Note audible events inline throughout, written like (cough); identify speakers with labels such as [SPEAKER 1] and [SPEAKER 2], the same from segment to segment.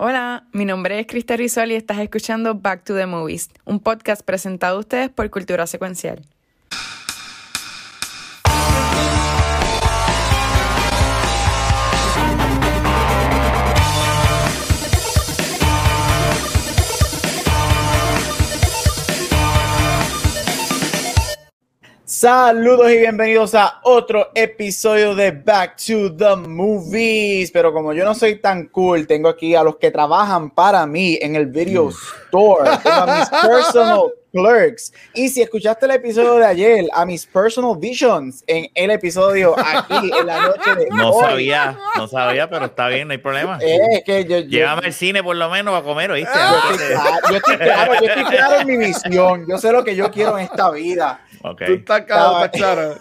[SPEAKER 1] Hola, mi nombre es Krista Rizal y estás escuchando Back to the Movies, un podcast presentado a ustedes por Cultura Secuencial.
[SPEAKER 2] Saludos y bienvenidos a otro episodio de Back to the Movies. Pero como yo no soy tan cool, tengo aquí a los que trabajan para mí en el video store. Tengo a mis personal clerks. Y si escuchaste el episodio de ayer, a mis personal visions en el episodio aquí en la noche de
[SPEAKER 3] No
[SPEAKER 2] hoy.
[SPEAKER 3] sabía, no sabía, pero está bien, no hay problema.
[SPEAKER 2] Eh, es que yo, yo-
[SPEAKER 3] Llévame al cine por lo menos a comer, ¿oíste?
[SPEAKER 2] yo estoy claro, yo estoy claro, yo estoy claro en mi visión. Yo sé lo que yo quiero en esta vida.
[SPEAKER 3] Ok.
[SPEAKER 4] Tú estás claro, estás (laughs) claro.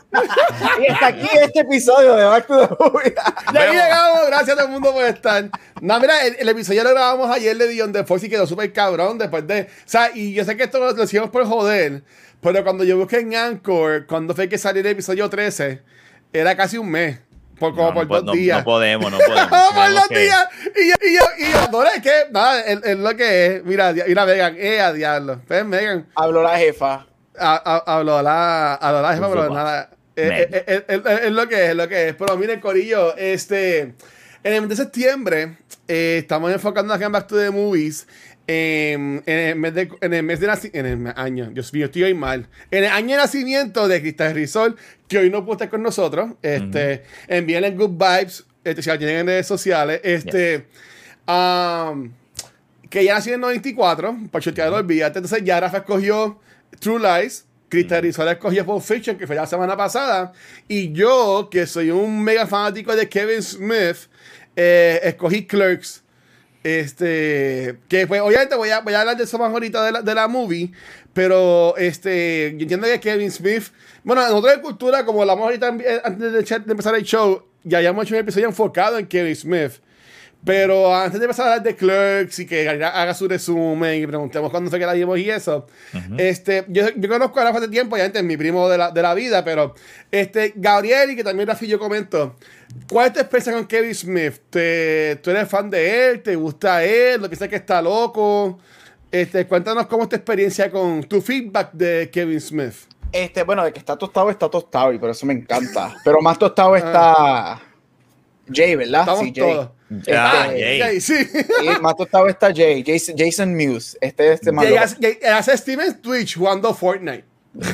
[SPEAKER 2] Y hasta aquí este episodio de Back to the Movies.
[SPEAKER 4] Ya aquí llegamos, gracias a todo el mundo por estar. No, mira, el, el episodio lo grabamos ayer de Dion de Fox y quedó súper cabrón después de. O sea, y yo sé que esto lo, lo por joder, pero cuando yo busqué en Anchor, cuando fue que salió el episodio 13, era casi un mes. Por, como
[SPEAKER 3] No,
[SPEAKER 4] por
[SPEAKER 3] no,
[SPEAKER 4] dos
[SPEAKER 3] no,
[SPEAKER 4] días.
[SPEAKER 3] no podemos, no (laughs) podemos.
[SPEAKER 4] por dos
[SPEAKER 3] que-
[SPEAKER 4] días. Y yo, y yo, y yo, no, es que, nada, es, es lo que es. Mira, mira, Megan, eh, a diablo. Ven, Megan.
[SPEAKER 2] Habló la jefa.
[SPEAKER 4] Habló la, habló la jefa, pero nada. Eh,
[SPEAKER 3] Meg.
[SPEAKER 4] eh, eh, eh, Es lo que es, es lo que es. Pero miren, Corillo, este. En el mes de septiembre, eh, estamos enfocando en Back to the Movies. Em, en, el mes de, en el mes de naci- en el año, Dios mío, estoy hoy mal. En el año de nacimiento de Cristal Rizol, que hoy no puede estar con nosotros. Este, envíenle good vibes, este, si la tienen en redes sociales. Este, um, que ya nació en el 94, para chotearlo, olvídate. Entonces ya Rafa escogió True Lies, Cristal Rizal escogió Pulp Fiction, que fue la semana pasada, y yo, que soy un mega fanático de Kevin Smith, eh, escogí Clerks. Este, que pues obviamente voy a, voy a hablar de eso más ahorita de la, de la movie, pero este, yo entiendo que Kevin Smith, bueno, nosotros de cultura, como hablamos ahorita eh, antes de, empezar el show, ya habíamos hecho un episodio enfocado en Kevin Smith. Pero antes de empezar a hablar de Clerks y que haga haga su resumen y preguntemos cuándo fue que la vimos y eso, este, yo, yo conozco a Rafa hace tiempo, ya es mi primo de la, de la vida, pero este, Gabriel y que también Rafi yo comento, ¿cuál es tu experiencia con Kevin Smith? ¿Te, ¿Tú eres fan de él? ¿Te gusta él? ¿Lo que sé que está loco? Este, cuéntanos cómo es tu experiencia con tu feedback de Kevin Smith.
[SPEAKER 2] Este, bueno, de que está tostado, está tostado y por eso me encanta. Pero más tostado está Jay, ¿verdad?
[SPEAKER 4] Estamos
[SPEAKER 2] sí, Jay.
[SPEAKER 4] todos.
[SPEAKER 3] Ah,
[SPEAKER 2] Este,
[SPEAKER 3] Jay.
[SPEAKER 4] Jay, sí.
[SPEAKER 2] sí, (laughs) más tostado está Jay, Jason, Jason Muse. Este, este más
[SPEAKER 4] Jay hace, Jay hace Steven Twitch jugando Fortnite.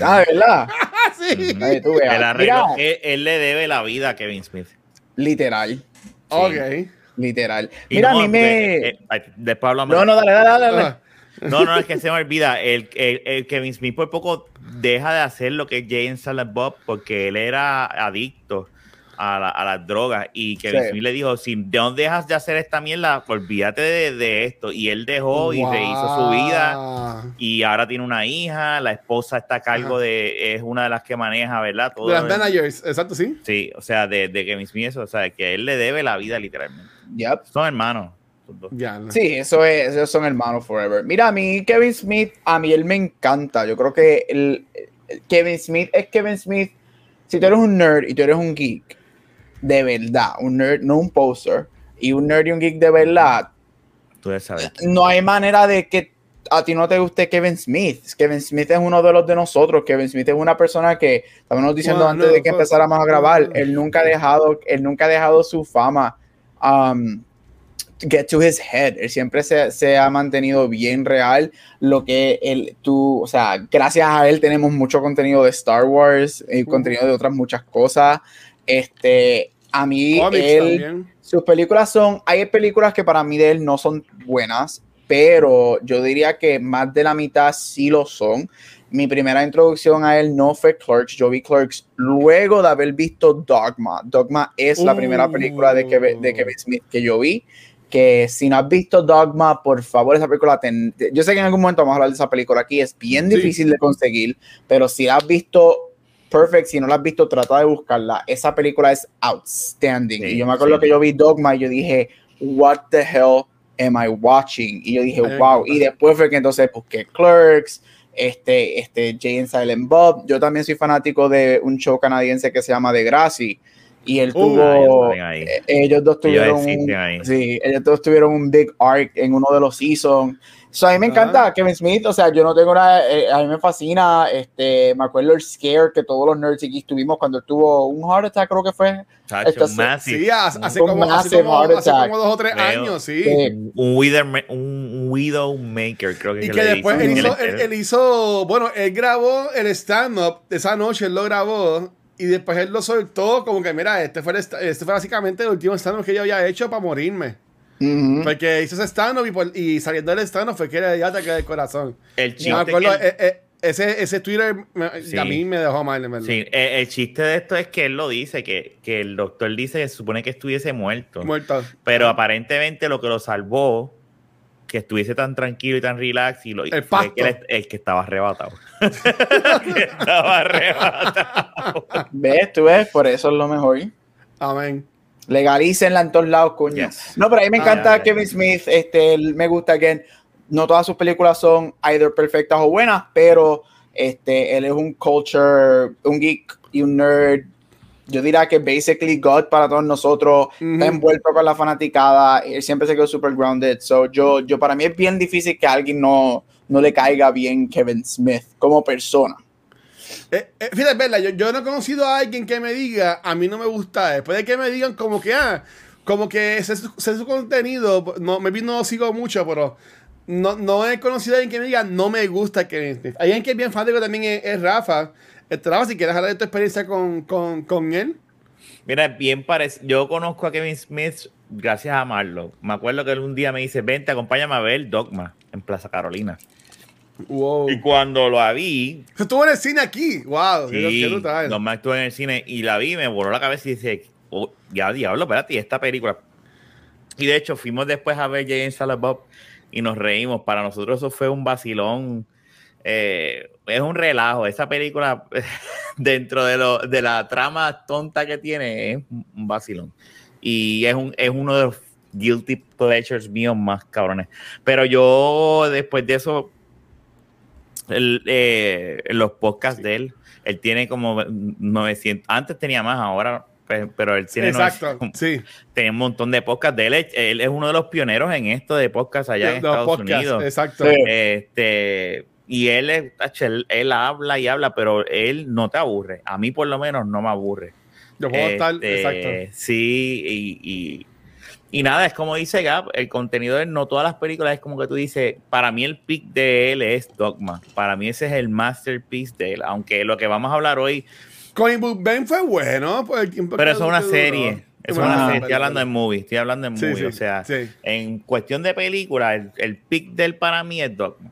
[SPEAKER 2] Ah, ¿de verdad? (laughs)
[SPEAKER 4] Ah, sí.
[SPEAKER 2] Ahí tú veas.
[SPEAKER 3] El arreglo,
[SPEAKER 2] Mira,
[SPEAKER 3] él, él le debe la vida a Kevin Smith.
[SPEAKER 2] literal,
[SPEAKER 4] Ok.
[SPEAKER 2] literal.
[SPEAKER 3] Y
[SPEAKER 2] Mira,
[SPEAKER 3] no,
[SPEAKER 2] a mí me...
[SPEAKER 3] eh, ay, después hablamos.
[SPEAKER 2] No, no, dale, dale, dale. dale.
[SPEAKER 4] Ah,
[SPEAKER 3] No, no, es que se me olvida. El, el- el Kevin Smith por poco deja de hacer lo que es Jay and Silent Bob porque él era adicto a, la- a las drogas. Y Kevin
[SPEAKER 2] Sí.
[SPEAKER 3] Smith le dijo: Si no dejas de hacer esta mierda, olvídate de, de esto. Y él dejó y rehizo su vida.
[SPEAKER 4] Wow.
[SPEAKER 3] Y ahora tiene una hija. La esposa está a cargo
[SPEAKER 4] Ajá.
[SPEAKER 3] de. Es una de las que maneja, ¿verdad? Todo
[SPEAKER 4] De las managers, exacto, sí.
[SPEAKER 3] Sí, o sea, de, de Kevin Smith, eso, o sea, que él le debe la vida literalmente.
[SPEAKER 2] Yep.
[SPEAKER 3] Son hermanos.
[SPEAKER 4] no.
[SPEAKER 2] Sí, eso es, esos son hermanos forever. Mira, a mí Kevin Smith, a mí él me encanta. Yo creo que el, el Kevin Smith es Kevin Smith. Si tú eres un nerd y tú eres un geek, de verdad, un nerd, no un poser, y un nerd y un geek de verdad,
[SPEAKER 3] Tú saber.
[SPEAKER 2] no hay manera de que a ti no te guste Kevin Smith. Kevin Smith es uno de los de nosotros. Kevin Smith es una persona que, estábamos diciendo
[SPEAKER 4] Bueno,
[SPEAKER 2] antes de que empezáramos a grabar, él nunca ha dejado, él nunca ha dejado su fama um, get to his head. Él siempre se, se ha mantenido bien real. Lo que él, tú, o sea, gracias a él tenemos mucho contenido de Star Wars y contenido de otras muchas cosas. Este, a mí, él, sus películas son, hay películas que para mí de él no son buenas, pero yo diría que más de la mitad sí lo son. Mi primera introducción a él no fue Clerks, yo vi Clerks luego de haber visto Dogma. Dogma es la primera película de Kevin, de Kevin Smith que yo vi. Que si no has visto Dogma, por favor, esa película, ten- yo sé que en algún momento vamos a hablar de esa película aquí, es bien
[SPEAKER 4] Sí.
[SPEAKER 2] difícil de conseguir, pero si la has visto, perfect, si no la has visto, trata de buscarla. Esa película es outstanding.
[SPEAKER 3] Sí,
[SPEAKER 2] y yo me acuerdo
[SPEAKER 3] sí.
[SPEAKER 2] que yo vi Dogma y yo dije, what the hell am I watching? Y yo dije, wow. Y después fue que entonces busqué Clerks, este, este, Jay and Silent Bob. Yo también soy fanático de un show canadiense que se llama The Grassy, y él
[SPEAKER 4] Uh,
[SPEAKER 2] tuvo
[SPEAKER 3] ahí, ahí.
[SPEAKER 2] eh, ellos dos
[SPEAKER 3] Ellos
[SPEAKER 2] tuvieron un, sí, ellos dos tuvieron un big arc en uno de los seasons. So, a mí me encanta
[SPEAKER 4] Ah.
[SPEAKER 2] Kevin Smith, o sea, yo no tengo nada, eh, a mí me fascina, este, me acuerdo el scare que todos los nerds aquí tuvimos cuando él tuvo un heart attack, creo que fue.
[SPEAKER 3] Chacho,
[SPEAKER 2] Esta.
[SPEAKER 4] Sí, hace, como, hace, como,
[SPEAKER 2] heart
[SPEAKER 4] hace
[SPEAKER 2] attack.
[SPEAKER 4] como dos o tres años, sí.
[SPEAKER 3] Un, widow, un Widowmaker, creo que,
[SPEAKER 4] Y que
[SPEAKER 3] le
[SPEAKER 4] después
[SPEAKER 3] dice.
[SPEAKER 4] él hizo,
[SPEAKER 3] Él-
[SPEAKER 4] hizo, bueno, él grabó el stand-up de esa noche, él lo grabó y después él lo soltó como que, mira, este fue, el este fue básicamente el último stand-up que yo había hecho para morirme. Porque hizo ese stand-up y, saliendo del stand-up fue que le dio ataque del corazón.
[SPEAKER 3] el chiste
[SPEAKER 4] acuerdo,
[SPEAKER 3] que él-
[SPEAKER 4] eh, eh, ese, ese Twitter me-
[SPEAKER 3] Sí.
[SPEAKER 4] a mí me dejó mal, en verdad.
[SPEAKER 3] Sí, eh, el chiste de esto es que él lo dice, que, que el doctor dice que se supone que estuviese muerto.
[SPEAKER 4] Muerto.
[SPEAKER 3] Pero aparentemente lo que lo salvó, que estuviese tan tranquilo y tan relax, y lo,
[SPEAKER 4] El
[SPEAKER 3] fue que él- el que estaba arrebatado. (laughs) que estaba arrebatado. (laughs)
[SPEAKER 2] ¿Ves? Tú ves, por eso es lo mejor.
[SPEAKER 4] Amén.
[SPEAKER 2] Legalícenla en todos lados, coño.
[SPEAKER 3] Yes.
[SPEAKER 2] No, pero a mí me
[SPEAKER 4] Ah,
[SPEAKER 2] encanta. Kevin Smith, este, me gusta que no todas sus películas son either perfectas o buenas, pero este, él es un culture, un geek y un nerd. Yo diría que basically God para todos nosotros, está envuelto con la fanaticada, él siempre se quedó super grounded. So, yo, yo para mí es bien difícil que a alguien no, no le caiga bien Kevin Smith como persona.
[SPEAKER 4] Eh, eh, fíjate, yo, yo no he conocido a alguien que me diga, a mí no me gusta. Después de que me digan como que, ah, como que sé sé su contenido, no, me no sigo mucho, pero no, no he conocido a alguien que me diga, no me gusta Kevin Smith. Hay alguien que es bien fanático también es, es Rafa. Este, Rafa, si quieres hablar de tu experiencia con, con, con él.
[SPEAKER 3] Mira, bien parecido. Yo conozco a Kevin Smith gracias a Marlo. Me acuerdo que él un día me dice, vente, acompáñame a ver Dogma en Plaza Carolina.
[SPEAKER 4] Wow.
[SPEAKER 3] Y cuando lo vi,
[SPEAKER 4] estuvo en el cine aquí. Wow.
[SPEAKER 3] Sí,
[SPEAKER 4] brutal.
[SPEAKER 3] Dogma estuve en el cine y la vi, me voló la cabeza y dice, oh, ya diablo, espérate, esta película. Y de hecho, fuimos después a ver Jay Silent Bob y nos reímos. Para nosotros eso fue un vacilón. eh, es un relajo. Esa película, (laughs) dentro de, lo, de la trama tonta que tiene, es un vacilón. Y es, un, es uno de los guilty pleasures míos más cabrones. Pero yo, después de eso, el, eh, en los podcasts de él, él tiene como 900, antes tenía más, ahora, pe- pero él tiene
[SPEAKER 4] Exacto.
[SPEAKER 3] 900
[SPEAKER 4] Sí.
[SPEAKER 3] tenía un montón de podcasts de él. Él es uno de los pioneros en esto de podcasts allá en
[SPEAKER 4] De los
[SPEAKER 3] Estados
[SPEAKER 4] podcasts,
[SPEAKER 3] Unidos.
[SPEAKER 4] Exacto.
[SPEAKER 2] Sí.
[SPEAKER 3] Este, y él, él, él habla y habla, pero él no te aburre. A mí por lo menos no me aburre.
[SPEAKER 4] Yo puedo estar.
[SPEAKER 3] Este,
[SPEAKER 4] Exacto.
[SPEAKER 3] Sí, y, y, y nada, es como dice Gab, el contenido de él, no todas las películas es como que tú dices, para mí el pick de él es Dogma. Para mí ese es el masterpiece de él, aunque lo que vamos a hablar hoy,
[SPEAKER 4] Comic Book Ben fue bueno. Tiempo
[SPEAKER 3] pero eso es una serie. Es
[SPEAKER 2] Ah,
[SPEAKER 3] una serie. Estoy hablando de movie, estoy hablando de movie.
[SPEAKER 4] sí,
[SPEAKER 3] o sea,
[SPEAKER 4] sí.
[SPEAKER 3] en cuestión de película, el, el pick de él para mí es Dogma.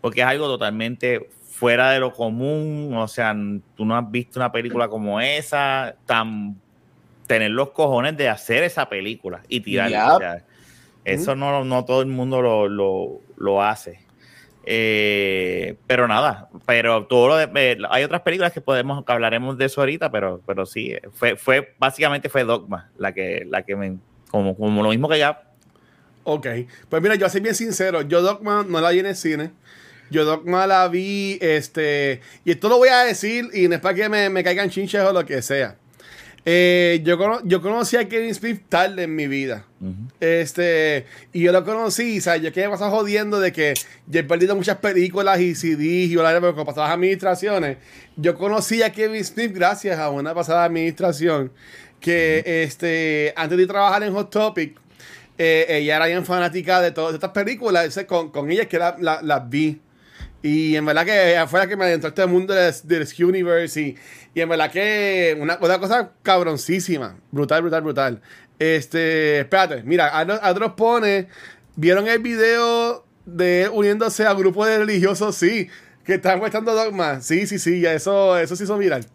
[SPEAKER 3] Porque es algo totalmente fuera de lo común. O sea, tú no has visto una película como esa, tan tener los cojones de hacer esa película y tirarla.
[SPEAKER 2] Yep.
[SPEAKER 3] O sea, eso no, no todo el mundo lo, lo- lo hace. Eh, pero nada, pero todo lo de- eh, hay otras películas que podemos, que hablaremos de eso ahorita, pero, pero sí, fue, fue, básicamente fue Dogma la que, la que me, como, como lo mismo que ya,
[SPEAKER 4] Ok, pues mira, yo soy bien sincero, yo Dogma no la vi en el cine. Yo Dogma la vi, este, y esto lo voy a decir y no es para que me, me caigan chinches o lo que sea. Eh, yo, cono- yo conocí a Kevin Smith tarde en mi vida. Este, y yo lo conocí, o sea, yo que me pasaba jodiendo de que yo he perdido muchas películas y CDs y bla, bla, bla, con pasadas administraciones. Yo conocí a Kevin Smith gracias a una pasada administración que, este, antes de trabajar en Hot Topic, eh, ella era bien fanática de todas estas películas, con, con ella es que la- la- las vi. Y en verdad que ella fue la que me adentró este mundo del, del Universe. Y, y en verdad que una, una cosa cabroncísima. Brutal, brutal, brutal. Este, espérate, mira, Adros pone. ¿Vieron el video de uniéndose a grupo de religiosos? Sí, que están muestrando dogma. Sí, sí, sí, ya eso, eso se hizo viral.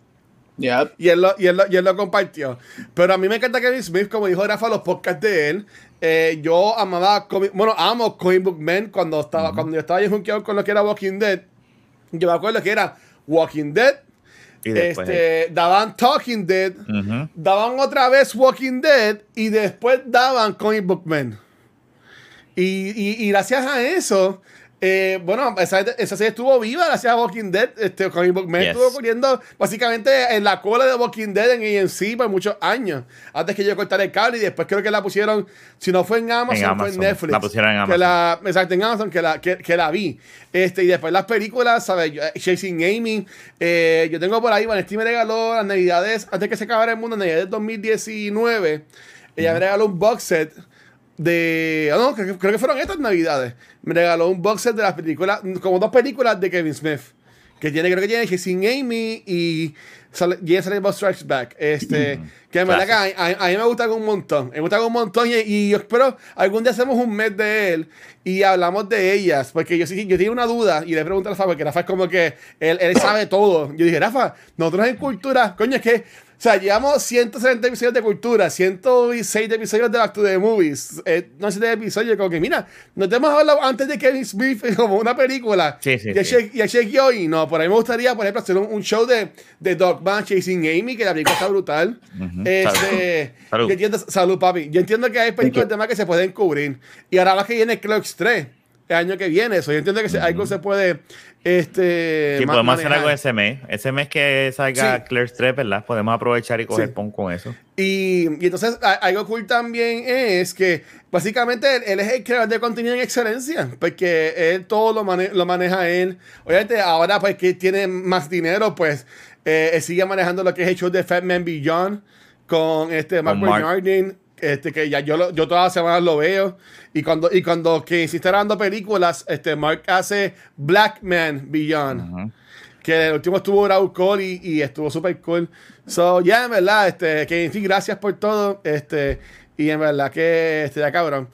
[SPEAKER 2] Yep.
[SPEAKER 4] Y él, lo, y, él lo, y él lo compartió. Pero a mí me encanta Kevin Smith, como dijo Rafa, los podcasts de él. Eh, yo amaba, bueno, amo Comic Book Men cuando, estaba, cuando yo estaba junkeado con lo que era Walking Dead. Yo me acuerdo que era Walking Dead,
[SPEAKER 3] y después
[SPEAKER 4] este, daban Talking Dead, daban otra vez Walking Dead y después daban Comic Book Men. Y, y- y gracias a eso, Eh, bueno, esa, esa, serie estuvo viva gracias a Walking Dead. Este Comic Book Man
[SPEAKER 3] Yes.
[SPEAKER 4] estuvo corriendo básicamente en la cola de Walking Dead en AMC por muchos años. Antes que yo cortara el cable y después creo que la pusieron, si no fue en Amazon,
[SPEAKER 3] En
[SPEAKER 4] fue en Netflix.
[SPEAKER 3] La pusieron en
[SPEAKER 4] Que
[SPEAKER 3] Amazon.
[SPEAKER 4] la, exacto, en Amazon, que la, que, que la vi. Este, y después las películas, ¿sabes? Yo- eh, Chasing Amy. eh, yo tengo por ahí, Vanesti me regaló las navidades, antes que se acabara el mundo, navidades 2019. Ella me regaló un box set de. ah, No, creo, que- creo que fueron estas navidades. Me regaló un box set de las películas, como dos películas de Kevin Smith. Que tiene, creo que tiene Chasing Amy y sale- James Bob Strikes Back. Este, que en verdad que a, a- a mí me gusta un montón. Me gusta un montón y, y yo espero algún día hacemos un mes de él y hablamos de ellas. Porque yo sí, yo tenía una duda y le pregunté a Rafa, porque Rafa es como que él, él sabe todo. Yo dije, Rafa, nosotros en cultura, coño, es que, sea, llevamos 170 episodios de cultura, 106 episodios de Back to the Movies, eh, no sé de episodios, como que mira, nos hemos hablado antes de Kevin Smith (laughs) como una película.
[SPEAKER 3] Sí, sí,
[SPEAKER 4] y a
[SPEAKER 3] sí.
[SPEAKER 4] Shake- y a Shake Yoy, no, por ahí me gustaría, por ejemplo, hacer un, un show de, de Dogman Chasing Amy, que la película está brutal. Este,
[SPEAKER 3] Salud.
[SPEAKER 4] Yo entiendo, salud, papi. Yo entiendo que hay películas de más que se pueden cubrir. Y ahora más que viene Clerks 3, el año que viene, eso. Yo entiendo que se- algo se puede. Este,
[SPEAKER 3] Sí, podemos hacer
[SPEAKER 4] manejar.
[SPEAKER 3] algo ese mes. Ese mes que salga
[SPEAKER 4] Sí.
[SPEAKER 3] Claire's 3, ¿verdad? Podemos aprovechar y coger
[SPEAKER 4] Sí.
[SPEAKER 3] pon con eso.
[SPEAKER 4] Y, y entonces algo cool también es que básicamente él, él es el creador de contenido en excelencia, porque él todo lo, mane- lo maneja él. Obviamente ahora pues que tiene más dinero, pues eh, él sigue manejando lo que es el show de Fat Man Beyond con este Mark
[SPEAKER 3] Mark.
[SPEAKER 4] Bernardin, este que ya yo, lo- yo todas las semanas lo veo. Y cuando, y cuando que está grabando películas, este Mark hace Black Man Beyond.
[SPEAKER 3] Ujú.
[SPEAKER 4] Que el último estuvo Raúl Cole y, y estuvo super cool. So, ya, en verdad, este, que en fin, gracias por todo. Este, y en verdad que este, ya cabrón.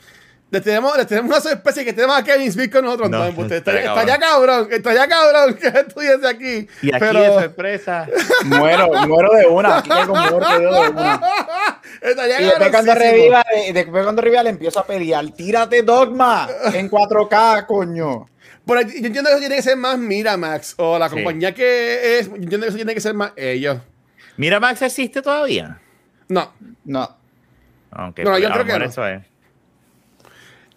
[SPEAKER 4] Les tenemos, les tenemos una sorpresa que tenemos a Kevin Smith con nosotros.
[SPEAKER 3] No,
[SPEAKER 4] No, está,
[SPEAKER 3] estaría
[SPEAKER 4] está ya cabrón, está ya cabrón que estuviese aquí.
[SPEAKER 3] Y aquí
[SPEAKER 4] pero,
[SPEAKER 3] de sorpresa.
[SPEAKER 2] Muero, muero de una. Aquí caigo muerto yo de una. (laughs)
[SPEAKER 4] estaría
[SPEAKER 2] Y después cuando reviva, eh, después cuando reviva le empiezo a pelear. Tírate Dogma en 4K, coño.
[SPEAKER 4] Pero yo entiendo que eso tiene que ser más Miramax o la
[SPEAKER 3] Sí.
[SPEAKER 4] compañía que es. Yo entiendo que eso tiene que ser más ellos.
[SPEAKER 3] Mira, Max existe todavía.
[SPEAKER 4] No,
[SPEAKER 2] No.
[SPEAKER 3] Aunque
[SPEAKER 4] No, yo creo que no.
[SPEAKER 3] eso es.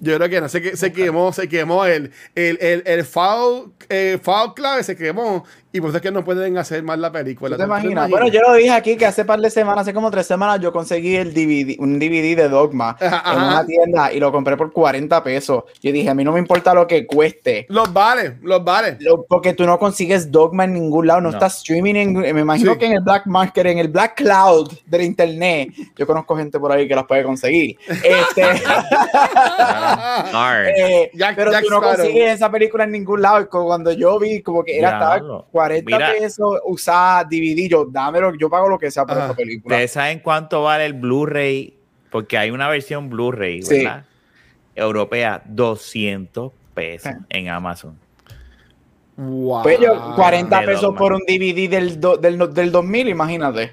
[SPEAKER 4] Yo creo que no, se, que- se quemó, se quemó el, el, el, el foul, eh, foul clave, se quemó y por eso es que no pueden hacer más la película.
[SPEAKER 2] ¿Tú te imaginas? Bueno, yo lo dije aquí que hace par de semanas, hace como tres semanas, yo conseguí el DVD, un DVD de Dogma
[SPEAKER 4] Ajá,
[SPEAKER 2] en
[SPEAKER 4] ajá.
[SPEAKER 2] una tienda y lo compré por 40 pesos. Yo dije, a mí no me importa lo que cueste.
[SPEAKER 4] Los vale, los vale.
[SPEAKER 2] Lo- porque tú no consigues Dogma en ningún lado, no,
[SPEAKER 3] No.
[SPEAKER 2] está streaming, en- me imagino
[SPEAKER 4] Sí.
[SPEAKER 2] que en el Black Market, en el Black Cloud del internet, yo conozco gente por ahí que las puede conseguir. (laughs) Este, (laughs) eh,
[SPEAKER 4] Jack-
[SPEAKER 2] pero
[SPEAKER 4] Jack
[SPEAKER 2] tú no
[SPEAKER 4] Sparrow.
[SPEAKER 2] consigues esa película en ningún lado. Como Cuando yo vi como que era estaba. 40
[SPEAKER 3] Mira.
[SPEAKER 2] pesos usada DVD, yo dámelo, yo pago lo que sea por
[SPEAKER 4] Ajá.
[SPEAKER 2] esa película.
[SPEAKER 3] ¿Ustedes saben cuánto vale el Blu-ray? Porque hay una versión Blu-ray,
[SPEAKER 2] Sí.
[SPEAKER 3] ¿verdad? Europea, 200 pesos
[SPEAKER 2] Ah.
[SPEAKER 3] en Amazon.
[SPEAKER 4] Wow.
[SPEAKER 2] Pues yo, 40
[SPEAKER 3] de
[SPEAKER 2] pesos
[SPEAKER 3] Dogma.
[SPEAKER 2] por un DVD del, do- del, del 2000, imagínate.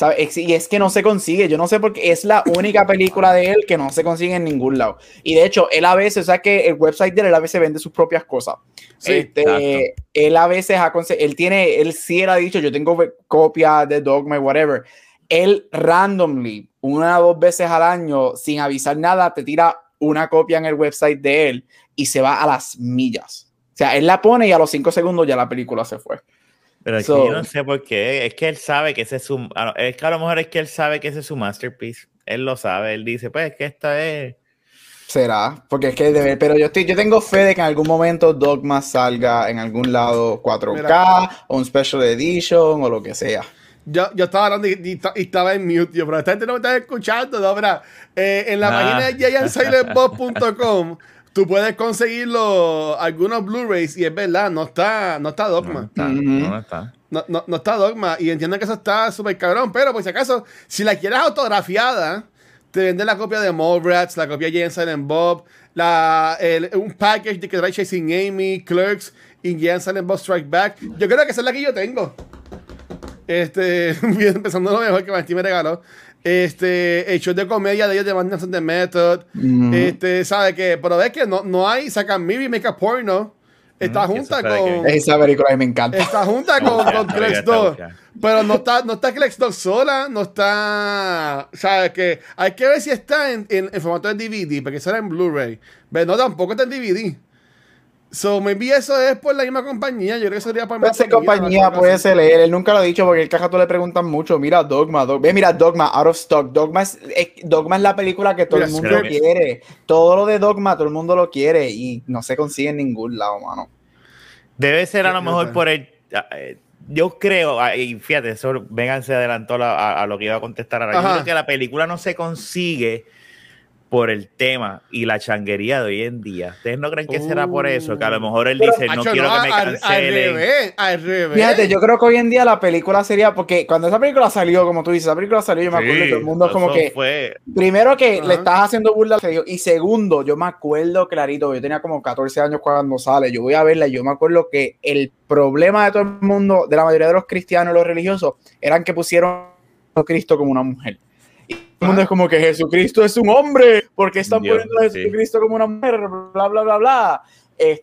[SPEAKER 2] ¿Sabes? Y es que no se consigue, yo no sé por qué es la única película de él que no se consigue en ningún lado. Y de hecho, él a veces, o sea que el website de él a veces vende sus propias cosas.
[SPEAKER 4] Sí,
[SPEAKER 2] este, él a veces ha él tiene, él sí él ha dicho, yo tengo copia de Dogma, whatever. Él randomly, una o dos veces al año, sin avisar nada, te tira una copia en el website de él y se va a las millas. O sea, él la pone y a los cinco segundos ya la película se fue.
[SPEAKER 3] Pero es
[SPEAKER 2] So-
[SPEAKER 3] que yo no sé por qué. Es que él sabe que ese es su. Es que a lo mejor es que él sabe que ese es su masterpiece. Él lo sabe. Él dice, pues es que esta es.
[SPEAKER 2] Será, porque es que debe, pero yo estoy, yo tengo fe de que en algún momento Dogma salga en algún lado 4K
[SPEAKER 4] Mira.
[SPEAKER 2] o un special edition o lo que sea.
[SPEAKER 4] Yo, yo estaba hablando y, y- y estaba en mute, yo, pero esta gente no me está escuchando, no, mira, eh, en la
[SPEAKER 3] Ah.
[SPEAKER 4] página de giantsilentbob.com tú puedes conseguirlo algunos Blu-rays y es verdad, no está, no está
[SPEAKER 3] No
[SPEAKER 4] Dogma.
[SPEAKER 3] está.
[SPEAKER 2] Ujú.
[SPEAKER 3] No está.
[SPEAKER 4] No, no, no está Dogma. Y entiendo que eso está súper cabrón. Pero por si acaso, si la quieres autografiada, te venden la copia de Mallrats, la copia de Jane Silent Bob, la, el- un package de que trae Chasing Amy, Clerks y Jane Silent Bob Strike Back. Yo creo que esa es la que yo tengo. Este, (laughs) empezando lo mejor que Martín me regaló. Este, el show de comedia de ellos de on the Method.
[SPEAKER 2] Ujú.
[SPEAKER 4] Este, sabe que, pero ves que no, no hay, sacan Maybe Make a Porno. Está
[SPEAKER 3] que
[SPEAKER 4] junta con.
[SPEAKER 3] que-
[SPEAKER 2] Esa película me encanta.
[SPEAKER 4] Está junta con, con Clex
[SPEAKER 3] busca,
[SPEAKER 4] 2.
[SPEAKER 3] busca.
[SPEAKER 4] Pero no está, no está Clex 2 sola, no está. ¿Sabes que Hay que ver si está en, en, en formato de DVD, porque eso era en Blu-ray. Pero no, tampoco está en DVD. So, maybe eso es por la misma compañía. Yo creo que eso sería por comida,
[SPEAKER 2] compañía, puede ser él. Él nunca lo ha dicho porque el caja tú le preguntan mucho. Mira Dogma, Dog- ve, mira Dogma, out of stock. Dogma es, es- Dogma es la película que todo
[SPEAKER 4] Mira,
[SPEAKER 2] el mundo quiere. Todo lo de Dogma, todo el mundo lo quiere y no se consigue en ningún lado, mano.
[SPEAKER 3] Debe ser a lo mejor por el. eh, Yo creo, ah, y fíjate, eso vengan se adelantó la- a, a lo que iba a contestar ahora. Yo
[SPEAKER 4] Ajá.
[SPEAKER 3] creo que la película no se consigue por el tema y la changuería de hoy en día. ¿Ustedes no creen que será por eso? Que a lo mejor él
[SPEAKER 2] Pero,
[SPEAKER 3] dice, no quiero
[SPEAKER 4] no,
[SPEAKER 3] que me
[SPEAKER 4] al- Al
[SPEAKER 3] cancelen.
[SPEAKER 4] revés, al revés.
[SPEAKER 2] Fíjate, yo creo que hoy en día la película sería, porque cuando esa película salió, como tú dices, esa película salió, yo me acuerdo, y todo el mundo es como que,
[SPEAKER 3] fue-
[SPEAKER 2] primero que le estás haciendo burla al serio, y segundo, yo me acuerdo clarito, yo tenía como 14 años cuando sale, yo voy a verla, y yo me acuerdo que el problema de todo el mundo, de la mayoría de los cristianos y los religiosos, eran que pusieron a Cristo como una mujer. El mundo es como que Jesucristo es un hombre, porque están
[SPEAKER 3] Dios,
[SPEAKER 2] poniendo a
[SPEAKER 3] sí.
[SPEAKER 2] Jesucristo como una mujer, bla, bla, bla, bla. Eh,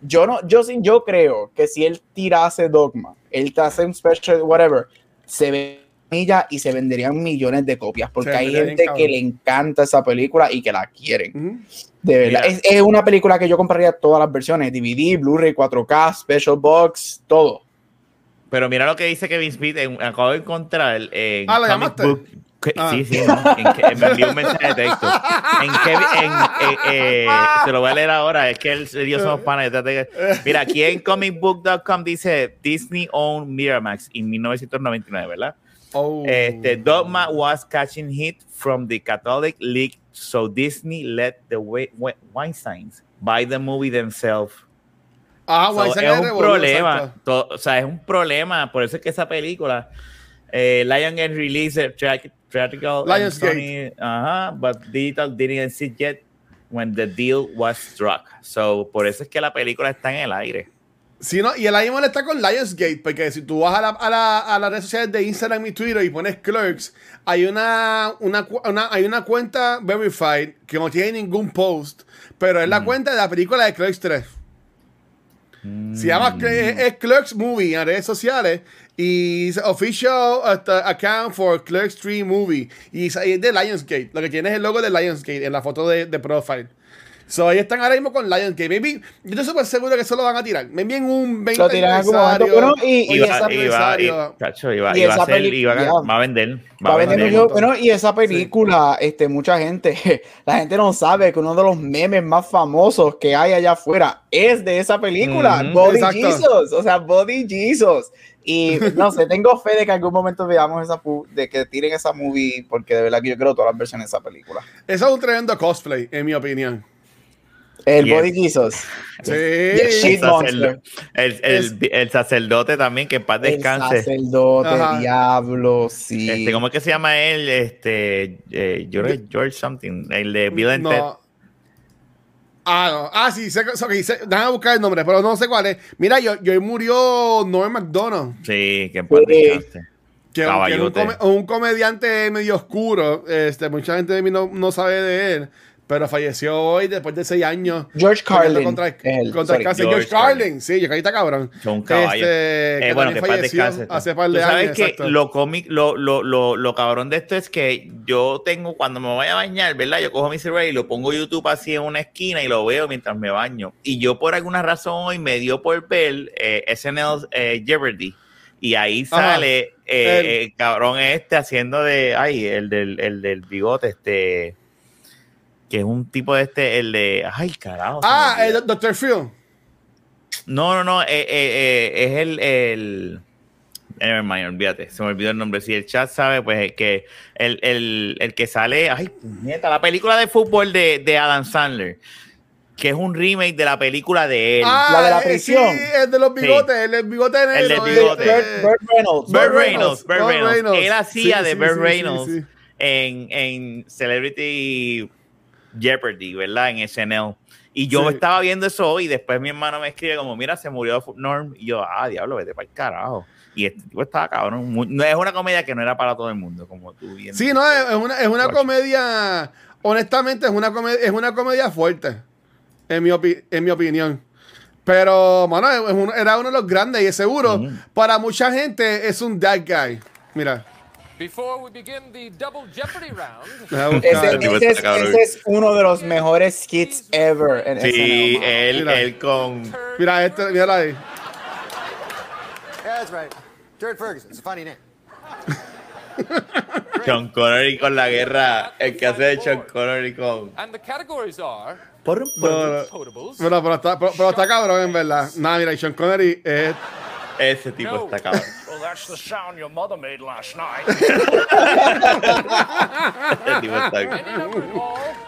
[SPEAKER 2] yo no, yo sí, yo creo que si él tirase Dogma, él te hace un special, whatever, se vendría y se venderían millones de copias, porque
[SPEAKER 4] Se
[SPEAKER 2] hay gente
[SPEAKER 4] bien
[SPEAKER 2] que le encanta esa película y que la quieren. De verdad, es, es una película que yo compraría todas las versiones, DVD, Blu-ray, 4K, Special Box, todo.
[SPEAKER 3] Pero mira lo que dice Kevin Smith, en- acabo de encontrar en
[SPEAKER 4] Ah, ¿lo
[SPEAKER 3] Comic
[SPEAKER 4] llamaste?
[SPEAKER 3] Book. Que-
[SPEAKER 4] Ah.
[SPEAKER 3] Sí, sí, no, en que- me envió un mensaje de texto. En en, eh, eh, se lo voy a leer ahora, es que él y yo somos panas. Mira, aquí en comicbook.com dice Disney owned Miramax en 1999, ¿verdad?
[SPEAKER 4] Oh.
[SPEAKER 3] Este, Dogma was catching heat from the Catholic League, so Disney let the We- Weinsteins buy the movie themselves.
[SPEAKER 4] Ah,
[SPEAKER 3] So,
[SPEAKER 4] Weinstein
[SPEAKER 3] es un problema, o sea, es un problema, por eso es que esa película, eh, Lion released a tra- theatrical
[SPEAKER 4] Lionsgate.
[SPEAKER 3] Sony, ajá, but digital didn't see yet when the deal was struck. So, por eso es que la película está en el aire.
[SPEAKER 4] Sí, no, y el animal está con Lionsgate, porque si tú vas a, la, a, la, a las redes sociales de Instagram y Twitter y pones Clerks, hay una, una, hay una cuenta verified que no tiene ningún post, pero es la cuenta de la película de Clerks 3. Se llama es, es Clerks Movie en redes sociales y dice official hasta account for Clerks 3 Movie y es de Lionsgate. Lo que tiene es el logo de Lionsgate en la foto de, de profile. So, ahí están ahora mismo con Lionsgate. Maybe, yo estoy súper seguro que eso lo van a tirar. Maybe en un 20
[SPEAKER 2] Lo tiran pero y- y
[SPEAKER 3] va,
[SPEAKER 2] esa
[SPEAKER 3] y va, y, va-
[SPEAKER 2] y
[SPEAKER 3] va a ser- va a-
[SPEAKER 2] película-
[SPEAKER 3] va a vender.
[SPEAKER 2] Va a vender mucho,
[SPEAKER 4] montón.
[SPEAKER 2] bueno, y esa película, este, mucha gente, (laughs) la gente no sabe que uno de los memes más famosos que hay allá afuera es de esa película,
[SPEAKER 3] Ujú,
[SPEAKER 2] Body
[SPEAKER 4] exacto.
[SPEAKER 2] Jesus, o sea, Body Jesus. Y no sé, tengo fe de que en algún momento veamos esa, de que tiren esa movie, porque de verdad que yo creo todas las versiones de esa película.
[SPEAKER 4] Eso es un tremendo cosplay, en mi opinión.
[SPEAKER 2] El
[SPEAKER 3] Yes.
[SPEAKER 2] Body Jesus.
[SPEAKER 4] Sí.
[SPEAKER 3] El,
[SPEAKER 2] shit monster.
[SPEAKER 3] sacerdo- el, el- el sacerdote también, que en paz
[SPEAKER 2] El
[SPEAKER 3] descanse.
[SPEAKER 2] sacerdote,
[SPEAKER 4] Ajá.
[SPEAKER 2] diablo, sí.
[SPEAKER 3] Este, ¿Cómo es que se llama él? Este, eh, George, George something, el de Bill and Ted.
[SPEAKER 4] Ah, no. Ah, sí, sé, ok, sé- déjame buscar el nombre, pero no sé cuál es. Mira, yo, yo murió Norm MacDonald,
[SPEAKER 3] Sí, que en paz
[SPEAKER 2] Sí.
[SPEAKER 3] descanse.
[SPEAKER 4] que, que era un, come- un comediante medio oscuro. Este, mucha gente de mí no, no sabe de él, pero falleció hoy después de seis años.
[SPEAKER 2] George Carlin.
[SPEAKER 4] Contra,
[SPEAKER 2] él,
[SPEAKER 4] contra el cáncer.
[SPEAKER 3] George
[SPEAKER 4] George Carlin, sí, yo está cabrón.
[SPEAKER 3] Son un caballo.
[SPEAKER 4] Este,
[SPEAKER 3] Eh,
[SPEAKER 4] que
[SPEAKER 3] bueno, que
[SPEAKER 4] falleció
[SPEAKER 3] descanse.
[SPEAKER 4] hace par de
[SPEAKER 3] Tú sabes
[SPEAKER 4] años.
[SPEAKER 3] que
[SPEAKER 4] exacto.
[SPEAKER 3] lo cómic, lo, lo, lo, lo cabrón de esto es que yo tengo, cuando me voy a bañar, ¿verdad? Yo cojo mi celular y lo pongo YouTube así en una esquina y lo veo mientras me baño. Y yo por alguna razón hoy me dio por ver eh, SNL eh, Jeopardy. Y ahí sale eh,
[SPEAKER 4] El-
[SPEAKER 3] el cabrón este haciendo de, ay, el del, el del bigote, este, que es un tipo de este, el de, ay, carajo.
[SPEAKER 4] Ah, el Dr. Phil.
[SPEAKER 3] No, no, no, eh, eh, eh, es el, el Nevermind, olvídate, se me olvidó el nombre. Si el chat sabe, pues es que el, el, el que sale, ay, puñeta, la película de fútbol de, de Adam Sandler, que es un remake de la película de él.
[SPEAKER 4] Ah,
[SPEAKER 2] La de la
[SPEAKER 4] eh,
[SPEAKER 2] prisión.
[SPEAKER 4] Sí, el de los bigotes, el del bigote negro.
[SPEAKER 3] El del
[SPEAKER 4] eh,
[SPEAKER 3] bigote.
[SPEAKER 4] eh,
[SPEAKER 2] Burt, Burt Reynolds.
[SPEAKER 3] Burt Reynolds, Burt Reynolds.
[SPEAKER 4] Reynolds.
[SPEAKER 3] Él hacía
[SPEAKER 4] Sí,
[SPEAKER 3] de
[SPEAKER 4] sí,
[SPEAKER 3] Burt
[SPEAKER 4] sí,
[SPEAKER 3] Reynolds
[SPEAKER 4] sí, sí.
[SPEAKER 3] En, en Celebrity Jeopardy, ¿verdad? En SNL. Y yo
[SPEAKER 4] Sí.
[SPEAKER 3] estaba viendo eso hoy y después mi hermano me escribe como, mira, se murió Norm. Y yo, ah, diablo, vete para el carajo. Y este tipo estaba cabrón. Muy- no es una comedia que no era para todo el mundo, como tú bien
[SPEAKER 4] Sí, no, es, una, es una comedia. Honestamente, es una comedia, es una comedia fuerte. En mi, opi- en mi opinión. Pero, mano, era uno de los grandes y es seguro, para mucha gente es un dad guy. Mira.
[SPEAKER 5] Before we begin the double jeopardy round,
[SPEAKER 4] buscar.
[SPEAKER 2] Ese, ese es, ese es uno de los mejores skits ever en
[SPEAKER 3] Sí,
[SPEAKER 2] SNL.
[SPEAKER 3] él,
[SPEAKER 4] Mira.
[SPEAKER 3] él con.
[SPEAKER 4] Mira, este, mira ahí.
[SPEAKER 6] Yeah, that's right. Jared Ferguson. It's a funny name. (laughs)
[SPEAKER 3] Sean Connery con la guerra. El que hace de Sean Connery con.
[SPEAKER 5] and the categories are
[SPEAKER 3] Por,
[SPEAKER 4] No, no.
[SPEAKER 5] potables,
[SPEAKER 4] Pero, pero está, pero, pero está cabrón, en verdad. Nada, mira, y Sean Connery es.
[SPEAKER 3] Ese tipo
[SPEAKER 5] No.
[SPEAKER 3] está cabrón.
[SPEAKER 7] That's the sound your mother made last night. (laughs)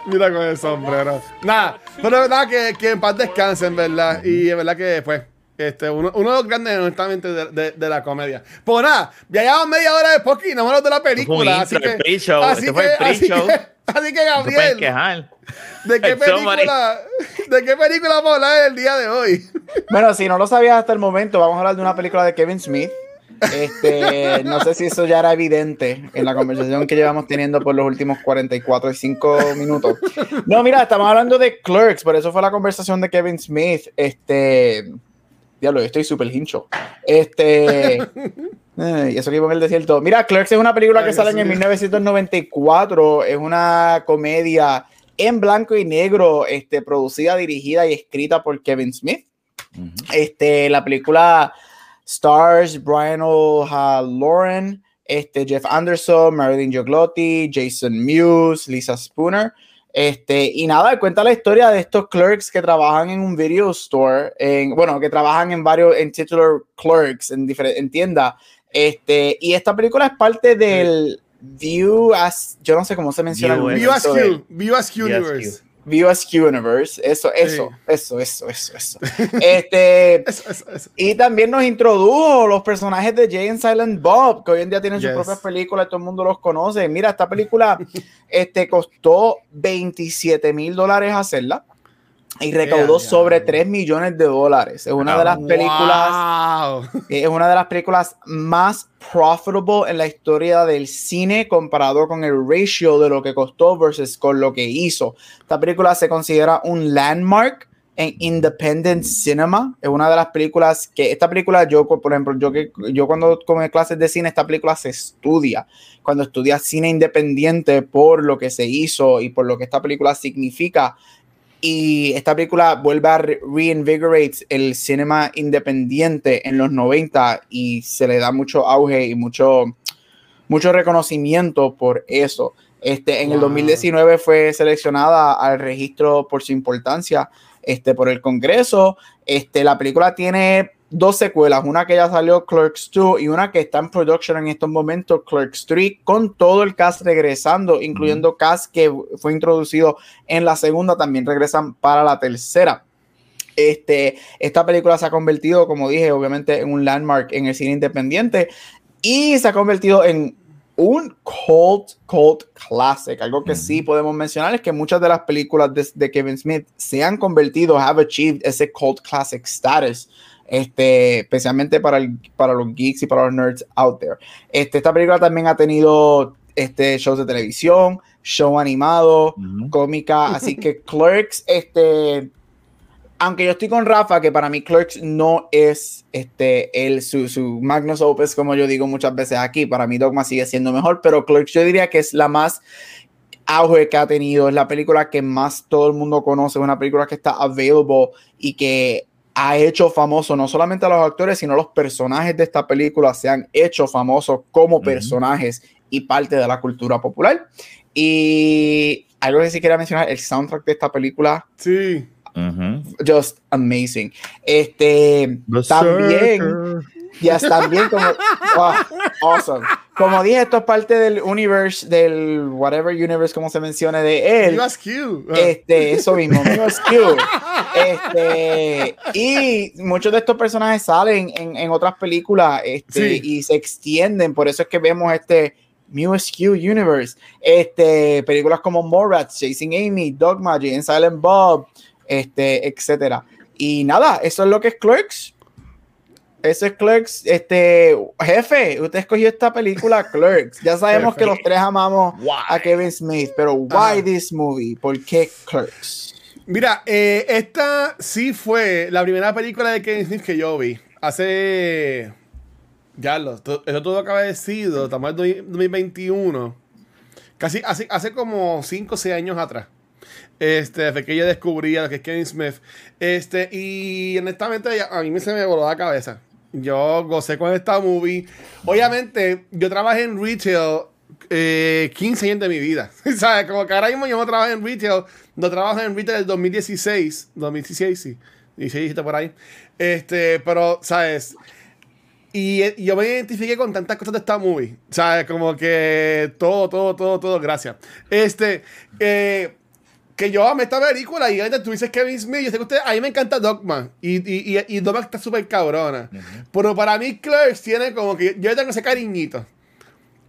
[SPEAKER 4] Mira con el sombrero. Nada, pero es verdad que, que en paz descanse, en verdad. Y es verdad que, pues, este, uno, uno de los grandes, honestamente, de, de, de la comedia. Pues nada, ya llevamos media hora de podcast y no hablamos de la película. así que,
[SPEAKER 3] el pre-show.
[SPEAKER 4] así que- así que- Así que, Gabriel. ¿de qué película, ¿de qué película vamos a hablar el día de hoy?
[SPEAKER 2] Bueno, si no lo sabías hasta el momento, vamos a hablar de una película de Kevin Smith. Este, no sé si eso ya era evidente en la conversación que llevamos teniendo por los últimos 44 y 5 minutos. No, mira, estamos hablando de Clerks, por eso fue la conversación de Kevin Smith. Este, diablo, yo estoy súper hincho. Este, eh, y eso que vivo en el desierto. Mira, Clerks es una película que
[SPEAKER 4] Ay,
[SPEAKER 2] sale en
[SPEAKER 4] mío.
[SPEAKER 2] 1994, es una comedia en blanco y negro, este, producida, dirigida y escrita por Kevin Smith. Este, la película stars Brian O'Halloran, este, Jeff Anderson, Marilyn Joglotti, Jason Mewes, Lisa Spooner. Este, y nada, cuenta la historia de estos clerks que trabajan en un video store, en, bueno, que trabajan en varios, en titular clerks, en, en tiendas. Este, y esta película es parte del View as, yo no sé cómo se menciona. el
[SPEAKER 3] View
[SPEAKER 4] Askew, View
[SPEAKER 3] View
[SPEAKER 4] Universe.
[SPEAKER 2] View Askew Universe, eso, eso,
[SPEAKER 4] Sí.
[SPEAKER 2] eso, eso, eso, eso. Este, (laughs)
[SPEAKER 4] Eso, eso, eso.
[SPEAKER 2] y también nos introdujo los personajes de Jay and Silent Bob, que hoy en día tienen sus
[SPEAKER 4] Yes.
[SPEAKER 2] propias películas, todo el mundo los conoce. Mira, esta película (laughs) este, costó 27 mil dólares hacerla y recaudó
[SPEAKER 4] Ea,
[SPEAKER 2] sobre
[SPEAKER 4] diablo.
[SPEAKER 2] 3 millones de dólares. Es una de las películas
[SPEAKER 4] Wow.
[SPEAKER 2] es una de las películas más profitable en la historia del cine comparado con el ratio de lo que costó versus con lo que hizo. Esta película se considera un landmark en independent cinema. Es una de las películas que esta película yo, por ejemplo, yo que yo cuando come clases de cine esta película se estudia. Cuando estudias cine independiente por lo que se hizo y por lo que esta película significa y esta película vuelve a re- reinvigorate el cinema independiente en los 90 y se le da mucho auge y mucho, mucho reconocimiento por eso. Este, en el
[SPEAKER 4] Wow.
[SPEAKER 2] 2019 fue seleccionada al registro por su importancia este, por el Congreso. Este, la película tiene dos secuelas, una que ya salió Clerks 2 y una que está en production en estos momentos, Clerks 3, con todo el cast regresando, incluyendo cast que fue introducido en la segunda, también regresan para la tercera. Este, esta película se ha convertido, como dije, obviamente en un landmark en el cine independiente y se ha convertido en un cult, cult classic. Algo que sí podemos mencionar es que muchas de las películas de, de Kevin Smith se han convertido, have achieved ese cult classic status. Este, especialmente para, el- para los geeks y para los nerds out there. Este, esta película también ha tenido este, shows de televisión, show animado, cómica, (laughs) así que Clerks, este, aunque yo estoy con Rafa, que para mí Clerks no es este, el, su, su magnus opus, como yo digo muchas veces aquí, para mí Dogma sigue siendo mejor, pero Clerks yo diría que es la más auge que ha tenido, es la película que más todo el mundo conoce, es una película que está available y que ha hecho famoso no solamente a los actores, sino los personajes de esta película se han hecho famosos como personajes y parte de la cultura popular. Y algo que sí quería mencionar, el soundtrack de esta película,
[SPEAKER 4] Sí.
[SPEAKER 3] Ujú.
[SPEAKER 2] just amazing. Este, también, ya también como, wow, awesome. Como dije, esto es parte del universe, del whatever universe, como se mencione de él.
[SPEAKER 4] Ah.
[SPEAKER 2] Este, eso mismo. (laughs) Este, y muchos de estos personajes salen en, en otras películas este,
[SPEAKER 4] Sí.
[SPEAKER 2] y se extienden. Por eso es que vemos este Mew Skew Universe. Este, películas como Morats, Chasing Amy, Dogma, and Silent Bob, este, etcétera. Y nada, eso es lo que es Clerks. Eso es Clerks. Este, jefe, usted escogió esta película (laughs) Clerks. Ya sabemos que los tres amamos a Kevin Smith, pero why
[SPEAKER 4] Ajá.
[SPEAKER 2] this movie? ¿Por qué Clerks?
[SPEAKER 4] Mira, eh, esta sí fue la primera película de Kevin Smith que yo vi. Hace Ya lo, to- eso tuvo que haber sido, estamos en 2021, casi hace, hace como 5 o 6 años atrás. Este, desde que yo descubría lo que es Kevin Smith. Este, y honestamente a mí me se me voló la cabeza. Yo gocé con esta movie. Obviamente, yo trabajé en retail eh, 15 años de mi vida. (laughs) ¿Sabes? Como que ahora mismo yo no trabajo en retail. No trabajo en retail del 2016. 2016, sí. 16, 17 por ahí. Este, pero, ¿sabes? Y, eh, yo me identifiqué con tantas cosas de esta movie. ¿Sabes? Como que todo, todo, todo, todo. Gracias. Este, eh, que yo amé esta película y tú dices Kevin Smith. Yo sé que usted, a mí me encanta Dogma. Y, y, y, y Dogma está súper cabrona. Pero para mí, Clerks tiene como que. Yo tengo ese cariñito.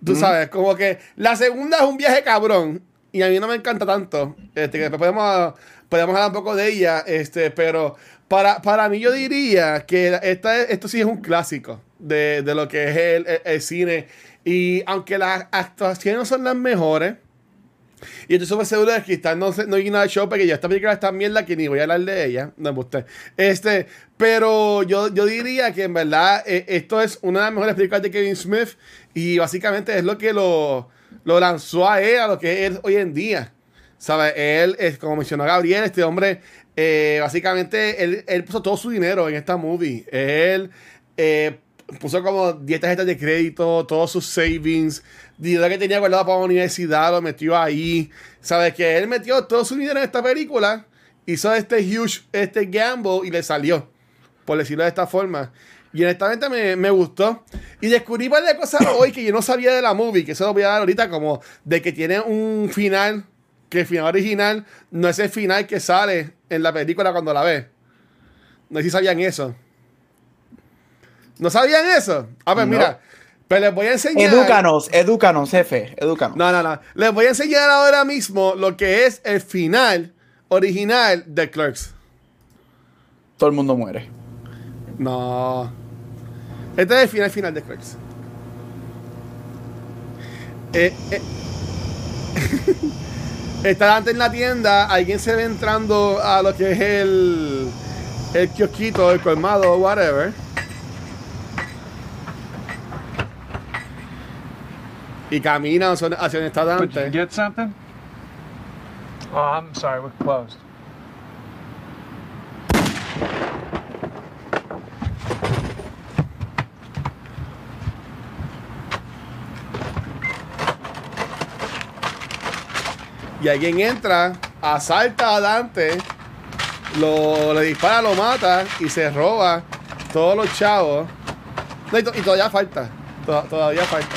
[SPEAKER 4] Tú sabes, como que la segunda es un viaje cabrón. Y a mí no me encanta tanto. Este, que después podemos, podemos hablar un poco de ella. Este, pero para, para mí yo diría que esta, esto sí es un clásico de, de lo que es el, el- el cine. Y aunque las actuaciones no son las mejores. Y estoy súper seguro de que está no, sé- no hay nada de show porque ya esta película está mierda que ni voy a hablar de ella. No me gusta. Este, pero yo, yo diría que en verdad eh, esto es una de las mejores películas de Kevin Smith y básicamente es lo que lo, lo lanzó a él a lo que es hoy en día. ¿Sabes? Él, es, como mencionó Gabriel, este hombre, eh, básicamente, él, él puso todo su dinero en esta movie. Él eh, puso como 10 tarjetas de crédito, todos sus savings, dinero que tenía guardado para la universidad, lo metió ahí. ¿Sabes? Que él metió todo su dinero en esta película, hizo este huge, este gamble y le salió, por decirlo de esta forma. Y honestamente me, me gustó. Y descubrí varias cosas (coughs) hoy que yo no sabía de la movie, que eso lo voy a dar ahorita, como de que tiene un final, que el final original no es el final que sale en la película cuando la ves. No sé si sabían eso. ¿No sabían eso? A ver,
[SPEAKER 2] No.
[SPEAKER 4] mira. Pero les voy a enseñar.
[SPEAKER 2] Edúcanos, edúcanos, jefe, edúcanos.
[SPEAKER 4] No, no, no. Les voy a enseñar ahora mismo lo que es el final original de Clerks.
[SPEAKER 2] Todo el mundo muere.
[SPEAKER 4] No. Este es el final final de Clerks. Eh, eh. (laughs) Está antes en la tienda, alguien se ve entrando a lo que es el, el kiosquito, el colmado, whatever. Y camina hacia donde está
[SPEAKER 8] Did you
[SPEAKER 4] Dante.
[SPEAKER 8] get something? Oh, I'm sorry, we're closed.
[SPEAKER 4] Y alguien entra, asalta a Dante, lo, le dispara, lo mata y se roba todos los chavos. No, y, to- y todavía falta. To- todavía falta.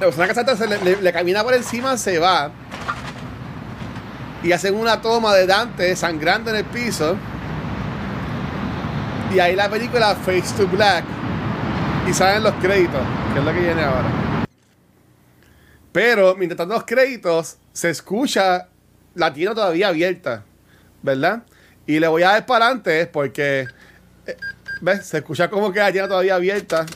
[SPEAKER 4] La persona que asalta se le camina por encima, se va. Y hacen una toma de Dante sangrando en el piso. Y ahí la película Face to Black y salen los créditos, que es lo que viene ahora. Pero mientras tanto los créditos, se escucha la tienda todavía abierta, ¿verdad? Y le voy a dar para adelante porque, eh, ¿ves? Se escucha como que la tienda todavía abierta.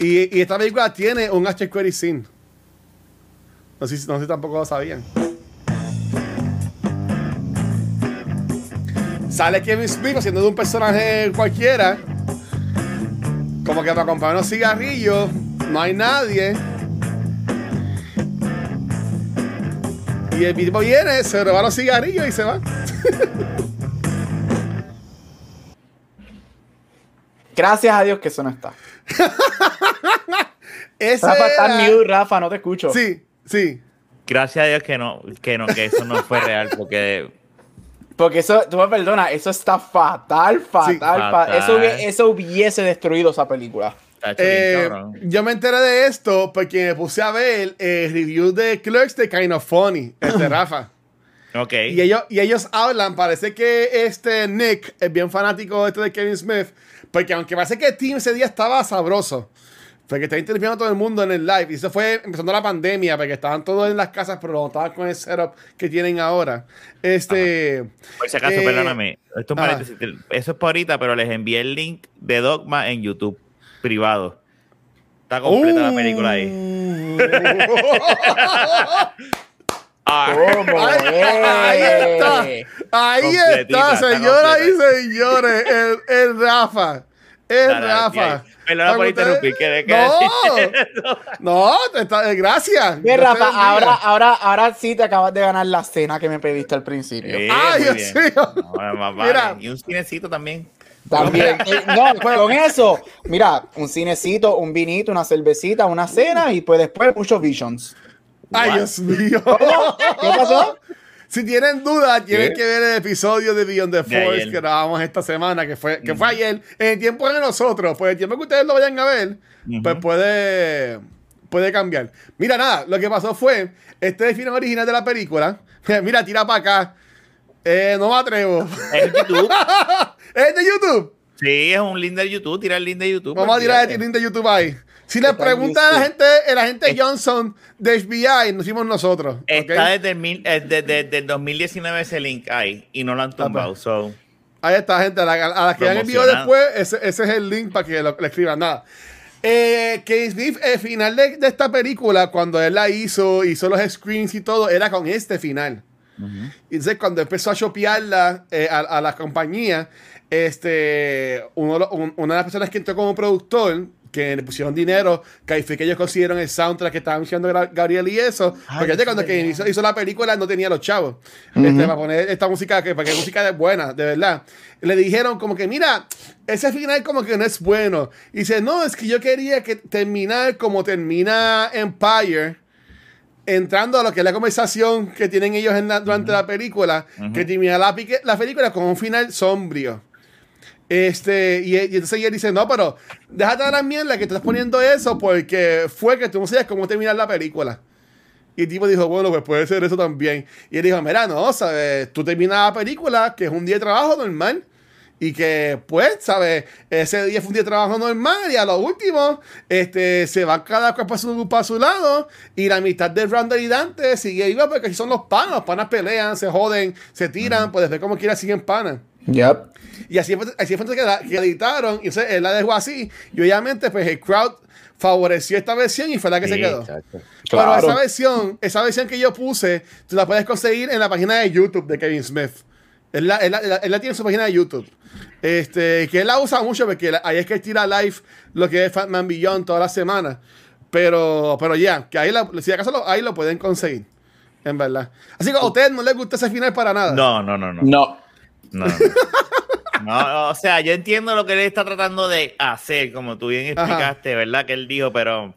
[SPEAKER 4] Y, esta película tiene un after credit scene. No sé, no sé si tampoco lo sabían. Sale Kevin Smith haciendo de un personaje cualquiera. Como que para comprar unos cigarrillos. No hay nadie. Y el tipo viene, se roba los cigarrillos y se va. (laughs)
[SPEAKER 2] Gracias a Dios que eso no está. (laughs)
[SPEAKER 4] Ese
[SPEAKER 2] Rafa, está
[SPEAKER 4] era-
[SPEAKER 2] mute, Rafa, no te escucho.
[SPEAKER 4] Sí, sí.
[SPEAKER 3] Gracias a Dios que no, que no, que eso no fue real, porque
[SPEAKER 2] Porque eso, tú me perdonas, eso está fatal, fatal. fa-
[SPEAKER 3] Fatal.
[SPEAKER 2] Eso, eso hubiese destruido esa película.
[SPEAKER 3] está hecho bien
[SPEAKER 4] Eh,
[SPEAKER 3] cabrón.
[SPEAKER 4] yo me enteré de esto porque me puse a ver el review de Clerks de Kind of Funny, este (laughs) Rafa.
[SPEAKER 3] Ok.
[SPEAKER 4] Y ellos, y ellos hablan, parece que este Nick es bien fanático de esto de Kevin Smith, porque aunque parece que el team ese día estaba sabroso, porque estaba interviniendo a todo el mundo en el live, y eso fue empezando la pandemia, porque estaban todos en las casas, pero no estaban con el setup que tienen ahora. Este...
[SPEAKER 3] Por si acaso,
[SPEAKER 4] eh,
[SPEAKER 3] perdóname. Esto es. Eso es por ahorita, pero les envié el link de Dogma en YouTube privado. Está completa la película ahí. (laughs) (laughs) Ah,
[SPEAKER 2] ¿Cómo
[SPEAKER 4] Ahí está.
[SPEAKER 2] es?
[SPEAKER 4] Ahí está, señoras y señores. El, el Rafa. El
[SPEAKER 3] Dale,
[SPEAKER 4] Rafa.
[SPEAKER 3] hay. Perdona por
[SPEAKER 4] Para
[SPEAKER 3] interrumpir, que-
[SPEAKER 4] No, (laughs) no, te está- eh, gracias.
[SPEAKER 2] Bien, Rafa, ahora, ahora, ahora sí te acabas de ganar la cena que me pediste al principio.
[SPEAKER 3] Sí,
[SPEAKER 4] Ay, Dios mío.
[SPEAKER 3] No, vale. Y un cinecito también.
[SPEAKER 2] También. eh, no, con eso, mira, un cinecito, un vinito, una cervecita, una cena y pues después muchos visions.
[SPEAKER 4] Ay, Dios mío. (laughs)
[SPEAKER 2] ¿Qué pasó?
[SPEAKER 4] Si tienen dudas, tienen
[SPEAKER 3] ¿Qué?
[SPEAKER 4] que ver el episodio de Beyond the
[SPEAKER 3] De
[SPEAKER 4] Force que grabamos esta semana, que fue, que fue ayer, en el tiempo de nosotros. Pues el tiempo que ustedes lo vayan a ver, pues puede, puede cambiar. Mira, nada, lo que pasó fue, este es el final original de la película. (laughs) Mira, tira para acá. Eh, no me atrevo.
[SPEAKER 3] Es YouTube. (laughs)
[SPEAKER 4] ¿Es de YouTube?
[SPEAKER 3] Sí, es un link de YouTube. Tira el link de YouTube.
[SPEAKER 4] Vamos a tirar el link de YouTube ahí. Si le preguntan a la gente, el agente Johnson de FBI, nos hicimos nosotros.
[SPEAKER 3] Está desde el, mil- eh, desde, desde el 2019 ese link ahí y no lo han tumbado. So,
[SPEAKER 4] Ahí está, gente. A, la- a las que han enviado después, ese, ese es el link para que lo, le escriban. Nada. Eh, Smith, el final de, de esta película, cuando él la hizo, hizo los screens y todo, era con este final. Y entonces, cuando empezó a shopearla eh, a, a la compañía, este, uno, un- una de las personas que entró como productor, que le pusieron dinero, que ahí fue que ellos consiguieron el soundtrack que estaban Gra- Gabriel y eso. porque antes cuando Kevin hizo, hizo la película no tenía los chavos. este, para poner esta música, que, para que música es buena, de verdad. Le dijeron como que, mira, ese final como que no es bueno. Y dice, no, es que yo quería que terminar como termina Empire entrando a lo que es la conversación que tienen ellos en la- durante la película, que termina la, la película con un final sombrío. Este, y, y entonces él dice, no, pero déjate de la mierda que estás poniendo eso porque fue que tú no sabías cómo terminar la película. Y el tipo dijo, bueno, pues puede ser eso también. Y él dijo, mira, no, ¿sabes? Tú terminas la película, que es un día de trabajo normal. Y que, pues, ¿sabes? Ese día fue un día de trabajo normal. Y a lo último, este, se va cada cual para su, para su lado. Y la mitad de Randall y Dante sigue viva porque así son los panas. Los panas pelean, se joden, se tiran. Pues después, como quiera, siguen panas.
[SPEAKER 2] Yep.
[SPEAKER 4] Y así fue, así fue que, la, que editaron. Y entonces él la dejó así. Y obviamente, pues el crowd favoreció esta versión y fue la que se
[SPEAKER 3] Sí,
[SPEAKER 4] quedó.
[SPEAKER 3] exacto.
[SPEAKER 4] Pero
[SPEAKER 2] Claro.
[SPEAKER 4] esa versión, esa versión que yo puse, tú la puedes conseguir en la página de YouTube de Kevin Smith. Él la, él la- él la- él la tiene en su página de YouTube. Este, que él la usa mucho porque la- ahí es que él tira live lo que es Fatman Beyond toda la semana. Pero, pero ya, que ahí la- si acaso lo, ahí lo pueden conseguir. En verdad. Así que a ustedes no les gusta ese final para nada.
[SPEAKER 3] No, no, no, no.
[SPEAKER 2] No.
[SPEAKER 3] No, no. (laughs) No, o sea, yo entiendo lo que él está tratando de hacer, como tú bien
[SPEAKER 4] Ajá.
[SPEAKER 3] explicaste, ¿verdad? Que él dijo, pero.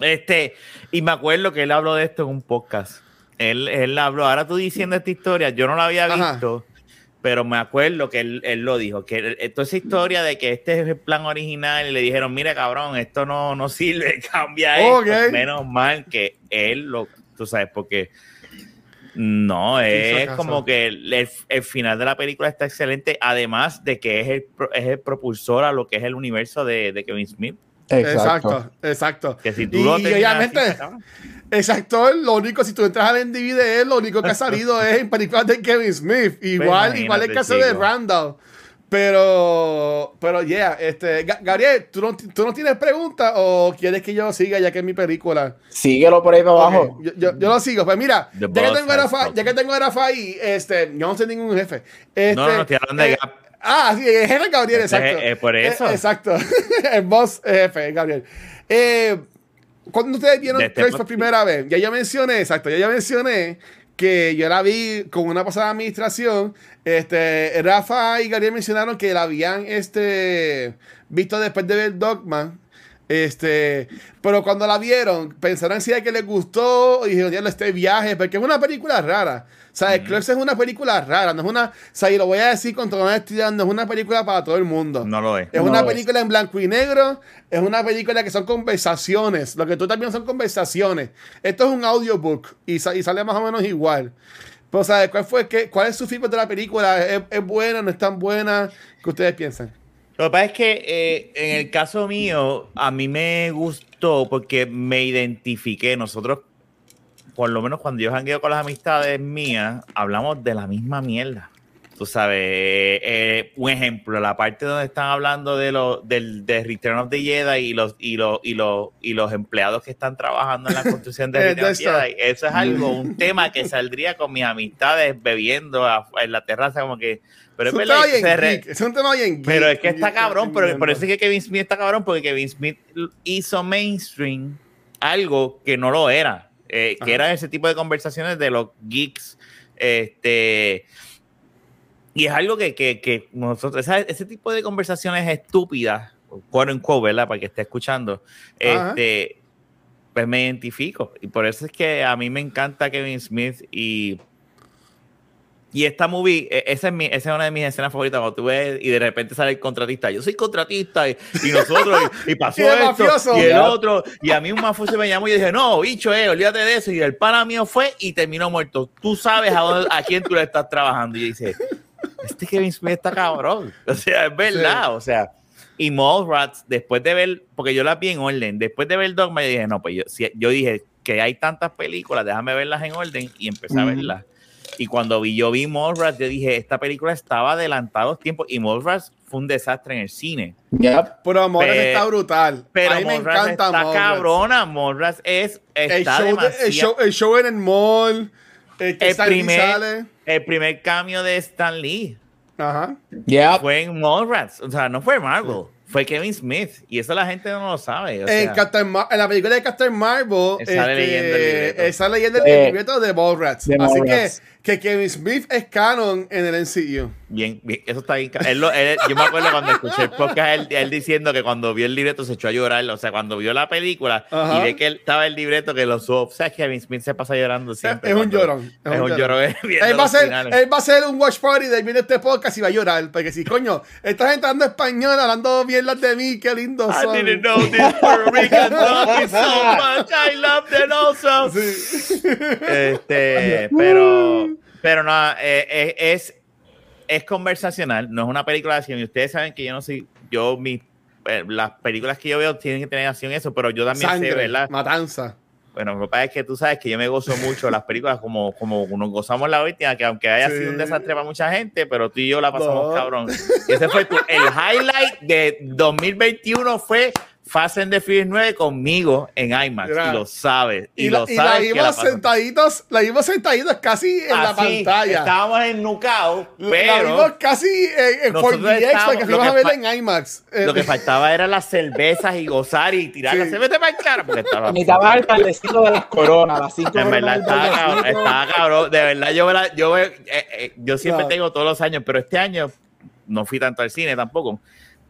[SPEAKER 3] Este, y me acuerdo que él habló de esto en un podcast. Él, él habló, ahora tú diciendo esta historia, yo no la había
[SPEAKER 4] Ajá.
[SPEAKER 3] visto, pero me acuerdo que él, él lo dijo, que él- toda esa historia de que este es el plan original y le dijeron, mira cabrón, esto no, no sirve, (laughs) cambia
[SPEAKER 4] Ok.
[SPEAKER 3] esto. Menos mal que él lo, tú sabes, porque no, es como que el, el- final de la película está excelente, además de que es el, es el propulsor a lo que es el universo de, de Kevin Smith.
[SPEAKER 4] Exacto, exacto.
[SPEAKER 3] Que si tú
[SPEAKER 4] y
[SPEAKER 3] lo terminas
[SPEAKER 4] obviamente, exacto, lo único, si tú entras al DVD, lo único que ha salido (laughs) es en películas de Kevin Smith. Igual, igual el caso de. Randall. Pero, pero, yeah, este, Ga- Gabriel, ¿tú no, ¿tú no tienes preguntas o quieres que yo siga ya que es mi película?
[SPEAKER 2] Síguelo por ahí para abajo.
[SPEAKER 4] Yo, yo- yo lo sigo. Pues mira, ya que, tengo Rafa, ya que tengo a Rafa ahí, este, yo no soy ningún jefe. Este,
[SPEAKER 3] No, no, estoy hablando de
[SPEAKER 4] eh,
[SPEAKER 3] Gap.
[SPEAKER 4] Ah, sí, el jefe Gabriel, exacto.
[SPEAKER 3] es- es por eso.
[SPEAKER 4] Eh, exacto. (laughs) el boss jefe, Gabriel. Eh, cuando ustedes vieron
[SPEAKER 3] De este
[SPEAKER 4] por primera vez, ya yo mencioné, exacto, ya yo mencioné que yo la vi con una pasada administración. Este, Rafa y Gabriel mencionaron que la habían este, visto después de ver Dogma. Este, pero cuando la vieron, pensaron si que les gustó y dijeron, este viaje, porque es una película rara. O sea, Clerks es una película rara, no es una, o sea, y lo voy a decir con toda honestidad, no es una película para todo el mundo.
[SPEAKER 3] No lo es.
[SPEAKER 4] Es
[SPEAKER 2] No
[SPEAKER 4] una
[SPEAKER 2] lo es.
[SPEAKER 4] película en blanco y negro, es una película que son conversaciones, lo que tú también son conversaciones. Esto es un audiobook y, sa- y sale más o menos igual. Pero, ¿sabes cuál fue qué, cuál es su feedback de la película? ¿Es, es buena, no es tan buena? ¿Qué ustedes piensan?
[SPEAKER 3] Lo que pasa es que eh, en el caso mío, a mí me gustó porque me identifiqué. Nosotros, por lo menos cuando yo jangueo con las amistades mías, hablamos de la misma mierda. tú sabes, eh, eh, un ejemplo, la parte donde están hablando de lo, del de Return of the Jedi y los, y los, y los, y los empleados que están trabajando en la construcción de (laughs) Return of the Jedi. Eso es algo, un tema que saldría con mis amistades bebiendo a- en la terraza, como que, pero
[SPEAKER 4] Es
[SPEAKER 3] es
[SPEAKER 4] un
[SPEAKER 3] verdad,
[SPEAKER 4] tema bien
[SPEAKER 3] se re-
[SPEAKER 4] geek, es un tema bien
[SPEAKER 3] pero es que está cabrón, pero por eso es que Kevin Smith está cabrón, porque Kevin Smith hizo mainstream algo que no lo era, eh, que
[SPEAKER 4] Ajá.
[SPEAKER 3] era ese tipo de conversaciones de los geeks, este, y es algo que, que, que nosotros, esa- ese tipo de conversaciones estúpidas, quote unquote, ¿verdad? Para que esté escuchando,
[SPEAKER 4] Ajá.
[SPEAKER 3] este, pues me identifico, y por eso es que a mí me encanta Kevin Smith y y esta movie, e- esa es, mi, esa es una de mis escenas favoritas cuando tú ves y de repente sale el contratista. Yo soy contratista y, y nosotros, y, y pasó (laughs)
[SPEAKER 4] Y
[SPEAKER 3] esto,
[SPEAKER 4] mafioso.
[SPEAKER 3] y el otro. Y a mí un mafioso me llamó y dije, no, bicho, eh, olvídate de eso. Y el pana mío fue y terminó muerto. Tú sabes a, dónde- a quién tú le estás trabajando. Y dice, este Kevin Smith está cabrón. (laughs) O sea, es verdad.
[SPEAKER 4] Sí.
[SPEAKER 3] O sea, y Mallrats, después de ver, porque yo las vi en orden, después de ver Dogma, yo dije, no, pues yo, si- yo dije que hay tantas películas, déjame verlas en orden y empecé a verlas. Y cuando vi, yo vi Mallrats, yo dije, esta película estaba adelantada a los tiempos y Mallrats fue un desastre en el cine.
[SPEAKER 2] Yep.
[SPEAKER 4] Pero Mallrats
[SPEAKER 3] Pe-
[SPEAKER 4] está brutal.
[SPEAKER 3] Pero
[SPEAKER 4] a mí me
[SPEAKER 3] Mallrats
[SPEAKER 4] encanta
[SPEAKER 3] está
[SPEAKER 4] Mallrats.
[SPEAKER 3] cabrona, Mallrats es,
[SPEAKER 4] El
[SPEAKER 3] está
[SPEAKER 4] show, de- el, show, el show en el mall. El, que
[SPEAKER 3] el primer,
[SPEAKER 4] sale.
[SPEAKER 3] el primer cambio de Stan Lee
[SPEAKER 4] Ajá.
[SPEAKER 2] Yep.
[SPEAKER 3] fue en Mallrats, o sea, no fue Marvel, fue Kevin Smith y eso la gente no lo sabe. o
[SPEAKER 4] en,
[SPEAKER 3] sea,
[SPEAKER 4] en la película de Captain Marvel,
[SPEAKER 3] Él sale leyendo el libreto.
[SPEAKER 4] él sale leyendo el
[SPEAKER 2] Eh,
[SPEAKER 4] libreto de Mallrats.
[SPEAKER 2] de
[SPEAKER 4] Así que, que Kevin Smith es canon en el MCU.
[SPEAKER 3] Bien, bien, eso está bien. ca- él lo- él- yo me acuerdo cuando escuché el podcast, él, él diciendo que cuando vio el libreto se echó a llorar. O sea, cuando vio la película
[SPEAKER 4] Ajá.
[SPEAKER 3] y ve que él estaba el libreto, que lo subo. O sea, Kevin Smith se pasa llorando siempre.
[SPEAKER 4] es un llorón.
[SPEAKER 3] Es, un llorón. (laughs)
[SPEAKER 4] Él va, a
[SPEAKER 3] finales.
[SPEAKER 4] él va a hacer un watch party de viene este podcast y va a llorar. Porque si, coño, estás entrando español, hablando bien las de mí, qué lindo
[SPEAKER 3] I
[SPEAKER 4] son.
[SPEAKER 3] didn't know this Puerto Rican is so much. I love them also.
[SPEAKER 4] Sí.
[SPEAKER 3] Este, pero, pero no, eh, eh, es, es conversacional, no es una película de acción. Y ustedes saben que yo no soy, yo, mi, eh, las películas que yo veo tienen que tener acción, eso, pero yo también sé,
[SPEAKER 4] Sangre,
[SPEAKER 3] ¿verdad?
[SPEAKER 4] matanza.
[SPEAKER 3] Bueno, lo que pasa es que tú sabes que yo me gozo mucho las películas como, como nos gozamos la última, que aunque haya
[SPEAKER 4] Sí.
[SPEAKER 3] sido un desastre para mucha gente, pero tú y yo la pasamos
[SPEAKER 4] No.
[SPEAKER 3] cabrón. Y ese fue tu, el highlight de 2021 fue Fast and the Furious 9 conmigo en IMAX, y lo sabes, y,
[SPEAKER 4] Y,
[SPEAKER 3] lo
[SPEAKER 4] la, y la
[SPEAKER 3] sabes la pasamos.
[SPEAKER 4] sentaditos, la vimos sentaditos casi en la pantalla.
[SPEAKER 3] Estábamos en Nucao,
[SPEAKER 4] la
[SPEAKER 3] pero
[SPEAKER 4] vimos casi en, en
[SPEAKER 3] nosotros
[SPEAKER 4] 4DX
[SPEAKER 3] estábamos-
[SPEAKER 4] porque
[SPEAKER 3] lo
[SPEAKER 4] fuimos
[SPEAKER 3] que
[SPEAKER 4] a verla en IMAX. Eh,
[SPEAKER 3] lo que faltaba era las cervezas y gozar y tirar la
[SPEAKER 4] Sí.
[SPEAKER 3] cerveza para el cara porque estaba (laughs)
[SPEAKER 2] Necesitaba el tardecito de las coronas, las cinco
[SPEAKER 3] En verdad, estaba cabrón,
[SPEAKER 2] bailecito.
[SPEAKER 3] estaba cabrón. De verdad, yo, yo, eh, eh, yo siempre tengo todos los años, pero este año no fui tanto al cine tampoco.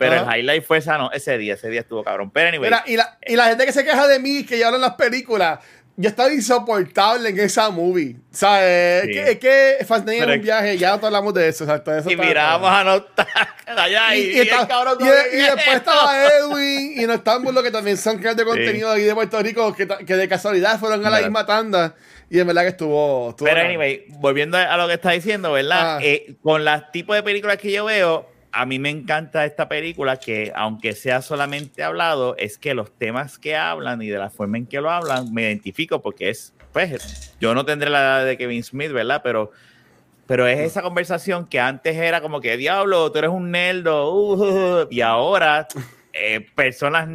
[SPEAKER 3] Pero
[SPEAKER 4] Ajá.
[SPEAKER 3] el highlight fue esa, no, ese día, ese día estuvo cabrón. Pero anyway,
[SPEAKER 4] Mira, y, la, y la gente que se queja de mí, que ya hablan las películas, yo estaba insoportable en esa movie. ¿Sabes?
[SPEAKER 3] Sí.
[SPEAKER 4] Es que, es que Fastney en
[SPEAKER 3] Pero
[SPEAKER 4] un viaje, ya no hablamos de eso. exacto, eso
[SPEAKER 3] y mirábamos a notar (laughs) allá y,
[SPEAKER 4] Y, y estaba-
[SPEAKER 3] cabrón
[SPEAKER 4] y- y después estaba (laughs) Edwin y no estamos lo que también son creadores de contenido aquí de Puerto Rico que, que de casualidad fueron a la misma tanda y en verdad que estuvo, estuvo
[SPEAKER 3] Pero anyway, volviendo a lo que está diciendo, ¿verdad?
[SPEAKER 4] Ah.
[SPEAKER 3] Eh, con los tipos de películas que yo veo, a mí me encanta esta película que, aunque sea solamente hablado, es que los temas que hablan y de la forma en que lo hablan, me identifico porque es, pues, yo no tendré la edad de Kevin Smith, ¿verdad? Pero, pero es esa conversación que antes era como que, diablo, tú eres un nerdo, uh, y ahora eh, personas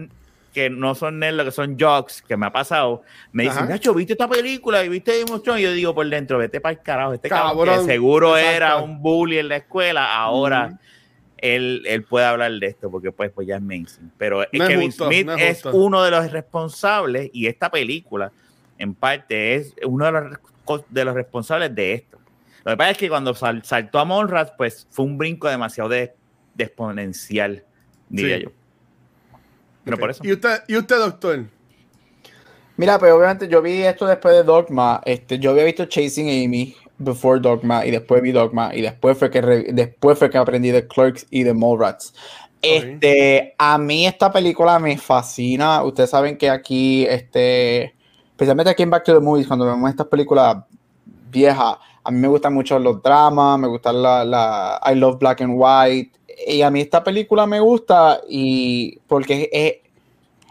[SPEAKER 3] que no son nerdos, que son jocks, que me ha pasado, me dicen. Nacho, ¿viste esta película? ¿Y viste Game of Thrones?" Y yo digo por dentro, vete para el carajo, este cabrón,
[SPEAKER 4] Cabrón.
[SPEAKER 3] que seguro
[SPEAKER 4] Exacto.
[SPEAKER 3] era un bully en la escuela, ahora. Él, él puede hablar de esto porque pues, pues ya es mainstream. Pero es
[SPEAKER 4] No es
[SPEAKER 3] Kevin
[SPEAKER 4] justo,
[SPEAKER 3] Smith
[SPEAKER 4] no es
[SPEAKER 3] uno de los responsables y esta película, en parte, es uno de los, de los responsables de esto. Lo que pasa es que cuando sal- saltó a Monrad, pues fue un brinco demasiado de, de exponencial, diría
[SPEAKER 4] Sí.
[SPEAKER 3] yo. Pero por eso.
[SPEAKER 4] ¿Y usted, ¿Y usted, doctor?
[SPEAKER 2] Mira, pero obviamente yo vi esto después de Dogma. Este, yo había visto Chasing Amy before Dogma y después vi Dogma y después fue que re- después fue que aprendí de Clerks y de Mallrats. Este, a mí esta película me fascina. Ustedes saben que aquí, este, especialmente aquí en Back to the Movies, cuando vemos estas películas viejas, a mí me gustan mucho los dramas, me gustan la, la I Love Black and White. Y a mí esta película me gusta y porque es-